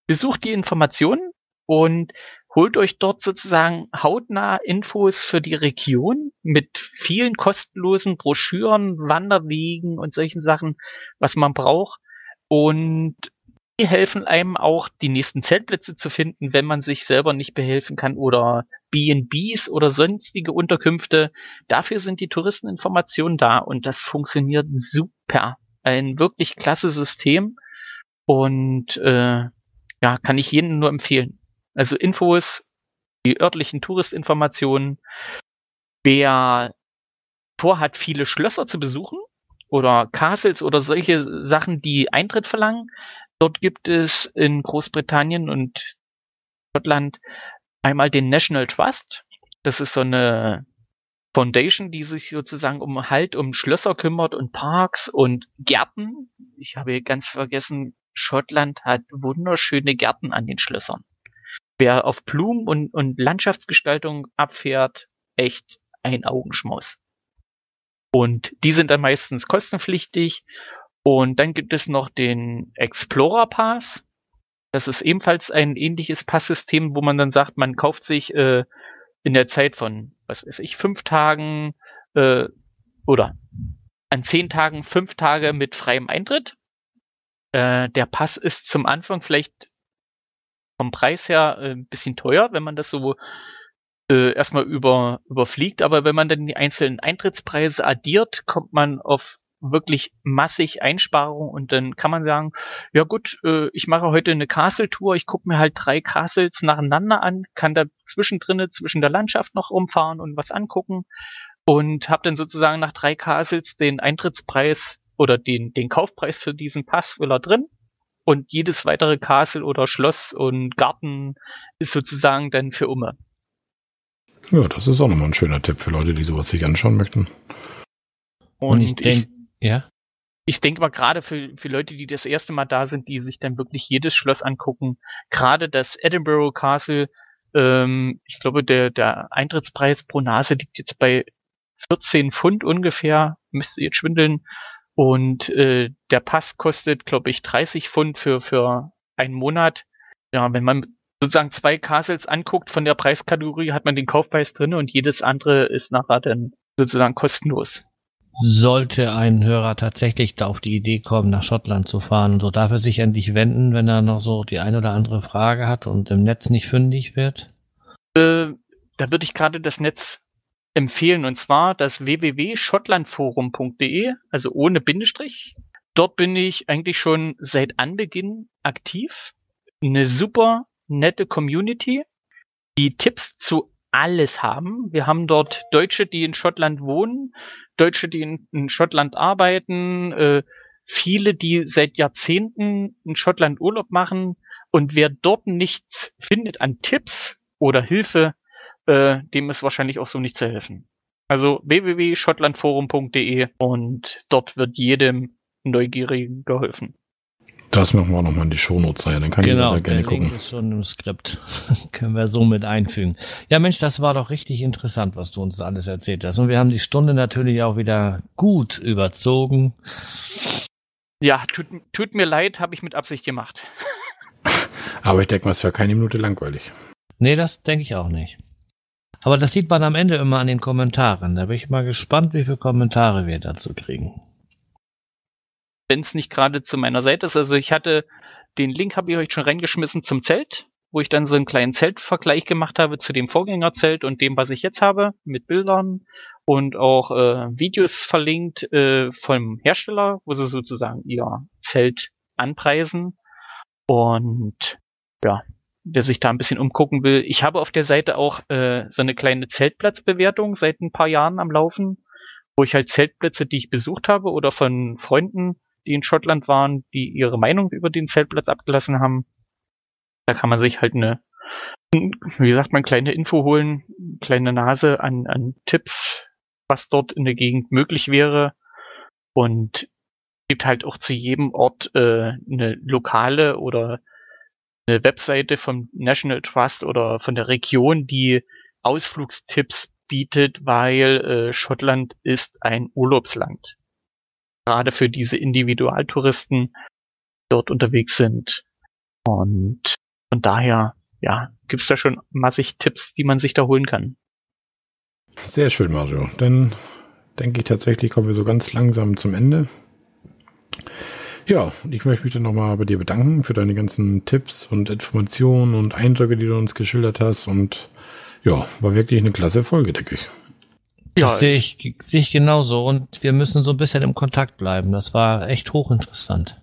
besucht die Informationen und holt euch dort sozusagen hautnah Infos für die Region mit vielen kostenlosen Broschüren, Wanderwegen und solchen Sachen, was man braucht. Und helfen einem auch, die nächsten Zeltplätze zu finden, wenn man sich selber nicht behelfen kann oder B&Bs oder sonstige Unterkünfte. Dafür sind die Touristeninformationen da und das funktioniert super. Ein wirklich klasse System und äh, ja, kann ich jedem nur empfehlen. Also Infos, die örtlichen Touristinformationen. Wer vorhat, viele Schlösser zu besuchen oder Castles oder solche Sachen, die Eintritt verlangen, Dort gibt es in Großbritannien und Schottland einmal den National Trust. Das ist so eine Foundation, die sich sozusagen um halt um Schlösser kümmert und Parks und Gärten. Ich habe ganz vergessen, Schottland hat wunderschöne Gärten an den Schlössern. Wer auf Blumen und, und Landschaftsgestaltung abfährt, echt ein Augenschmaus. Und die sind dann meistens kostenpflichtig und dann gibt es noch den Explorer Pass. Das ist ebenfalls ein ähnliches Passsystem, wo man dann sagt, man kauft sich äh, in der Zeit von, was weiß ich, fünf Tagen äh, oder an zehn Tagen fünf Tage mit freiem Eintritt. Äh, der Pass ist zum Anfang vielleicht vom Preis her äh, ein bisschen teuer, wenn man das so äh, erstmal über, überfliegt, aber wenn man dann die einzelnen Eintrittspreise addiert, kommt man auf wirklich massig Einsparungen und dann kann man sagen, ja gut, äh, ich mache heute eine Castle-Tour, ich gucke mir halt drei Castles nacheinander an, kann da zwischendrin zwischen der Landschaft noch rumfahren und was angucken und habe dann sozusagen nach drei Castles den Eintrittspreis oder den, den Kaufpreis für diesen Pass will er drin und jedes weitere Castle oder Schloss und Garten ist sozusagen dann für Umme. Ja, das ist auch nochmal ein schöner Tipp für Leute, die sowas sich anschauen möchten. Und, und ich denke, ja. Ich denke mal gerade für, für Leute, die das erste Mal da sind, die sich dann wirklich jedes Schloss angucken, gerade das Edinburgh Castle, ähm, ich glaube, der, der Eintrittspreis pro Nase liegt jetzt bei 14 Pfund ungefähr, müsste jetzt schwindeln. Und äh, der Pass kostet, glaube ich, 30 Pfund für, für einen Monat. Ja, wenn man sozusagen zwei Castles anguckt von der Preiskategorie, hat man den Kaufpreis drin und jedes andere ist nachher dann sozusagen kostenlos. Sollte ein Hörer tatsächlich da auf die Idee kommen, nach Schottland zu fahren, so darf er sich an dich wenden, wenn er noch so die eine oder andere Frage hat und im Netz nicht fündig wird? Äh, da würde ich gerade das Netz empfehlen und zwar das www.schottlandforum.de, also ohne Bindestrich. Dort bin ich eigentlich schon seit Anbeginn aktiv. Eine super nette Community, die Tipps zu alles haben. Wir haben dort Deutsche, die in Schottland wohnen, Deutsche, die in, in Schottland arbeiten, äh, viele, die seit Jahrzehnten in Schottland Urlaub machen. Und wer dort nichts findet an Tipps oder Hilfe, äh, dem ist wahrscheinlich auch so nicht zu helfen. Also www.schottlandforum.de und dort wird jedem Neugierigen geholfen. Das machen wir auch nochmal in die Shownotes rein, dann kann genau, ich da gerne der gucken. Link ist schon im Skript. Können wir so mit einfügen. Ja, Mensch, das war doch richtig interessant, was du uns alles erzählt hast. Und wir haben die Stunde natürlich auch wieder gut überzogen. Ja, tut, tut mir leid, habe ich mit Absicht gemacht. Aber ich denke mal, es wäre keine Minute langweilig. Nee, das denke ich auch nicht. Aber das sieht man am Ende immer an den Kommentaren. Da bin ich mal gespannt, wie viele Kommentare wir dazu kriegen wenn es nicht gerade zu meiner Seite ist. Also ich hatte den Link habe ich euch schon reingeschmissen zum Zelt, wo ich dann so einen kleinen Zeltvergleich gemacht habe zu dem Vorgängerzelt und dem, was ich jetzt habe, mit Bildern und auch äh, Videos verlinkt äh, vom Hersteller, wo sie sozusagen ihr Zelt anpreisen. Und ja, wer sich da ein bisschen umgucken will, ich habe auf der Seite auch äh, so eine kleine Zeltplatzbewertung seit ein paar Jahren am Laufen, wo ich halt Zeltplätze, die ich besucht habe oder von Freunden die in Schottland waren, die ihre Meinung über den Zeltplatz abgelassen haben. Da kann man sich halt eine, wie gesagt, man kleine Info holen, kleine Nase an, an Tipps, was dort in der Gegend möglich wäre. Und gibt halt auch zu jedem Ort äh, eine lokale oder eine Webseite vom National Trust oder von der Region, die Ausflugstipps bietet, weil äh, Schottland ist ein Urlaubsland gerade für diese Individualtouristen dort unterwegs sind. Und von daher, ja, gibt's da schon massig Tipps, die man sich da holen kann. Sehr schön, Mario. Dann denke ich tatsächlich, kommen wir so ganz langsam zum Ende. Ja, ich möchte mich dann nochmal bei dir bedanken für deine ganzen Tipps und Informationen und Eindrücke, die du uns geschildert hast. Und ja, war wirklich eine klasse Folge, denke ich. Ja, das sehe ich, sehe ich genauso und wir müssen so ein bisschen im Kontakt bleiben. Das war echt hochinteressant.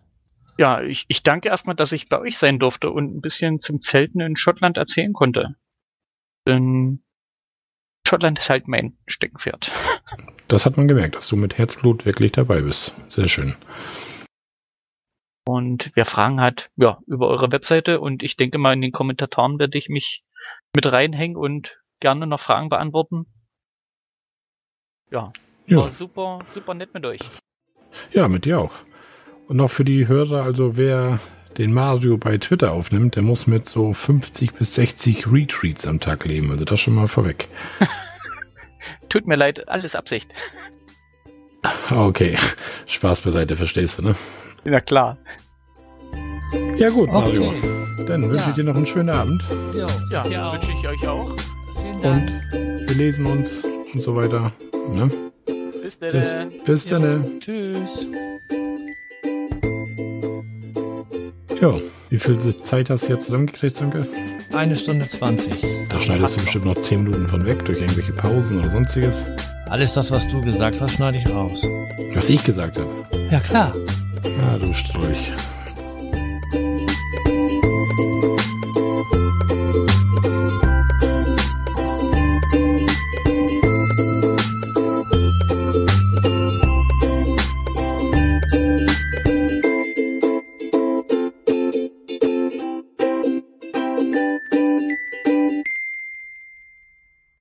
Ja, ich, ich danke erstmal, dass ich bei euch sein durfte und ein bisschen zum Zelten in Schottland erzählen konnte. Denn Schottland ist halt mein Steckenpferd. Das hat man gemerkt, dass du mit Herzblut wirklich dabei bist. Sehr schön. Und wer Fragen hat, ja, über eure Webseite und ich denke mal in den Kommentatoren werde ich mich mit reinhängen und gerne noch Fragen beantworten. Ja, ja. War super, super nett mit euch. Ja, mit dir auch. Und noch für die Hörer, also wer den Mario bei Twitter aufnimmt, der muss mit so 50 bis 60 Retweets am Tag leben. Also das schon mal vorweg. Tut mir leid, alles Absicht. Okay, Spaß beiseite, verstehst du, ne? Ja, klar. Ja gut, Mario. Dann wünsche ja. ich dir noch einen schönen Abend. Ja, ja wünsche ich euch auch. Und wir lesen uns und so weiter. Ne? Bis dann. Bis, bis dann. Tschüss. Ja, wie viel Zeit hast du jetzt zusammengekriegt, Sanke? Eine Stunde zwanzig. Da schneidest du bestimmt noch zehn Minuten von weg durch irgendwelche Pausen oder sonstiges. Alles das, was du gesagt hast, schneide ich raus. Was ich gesagt habe. Ja, klar. Ah, du Strolch.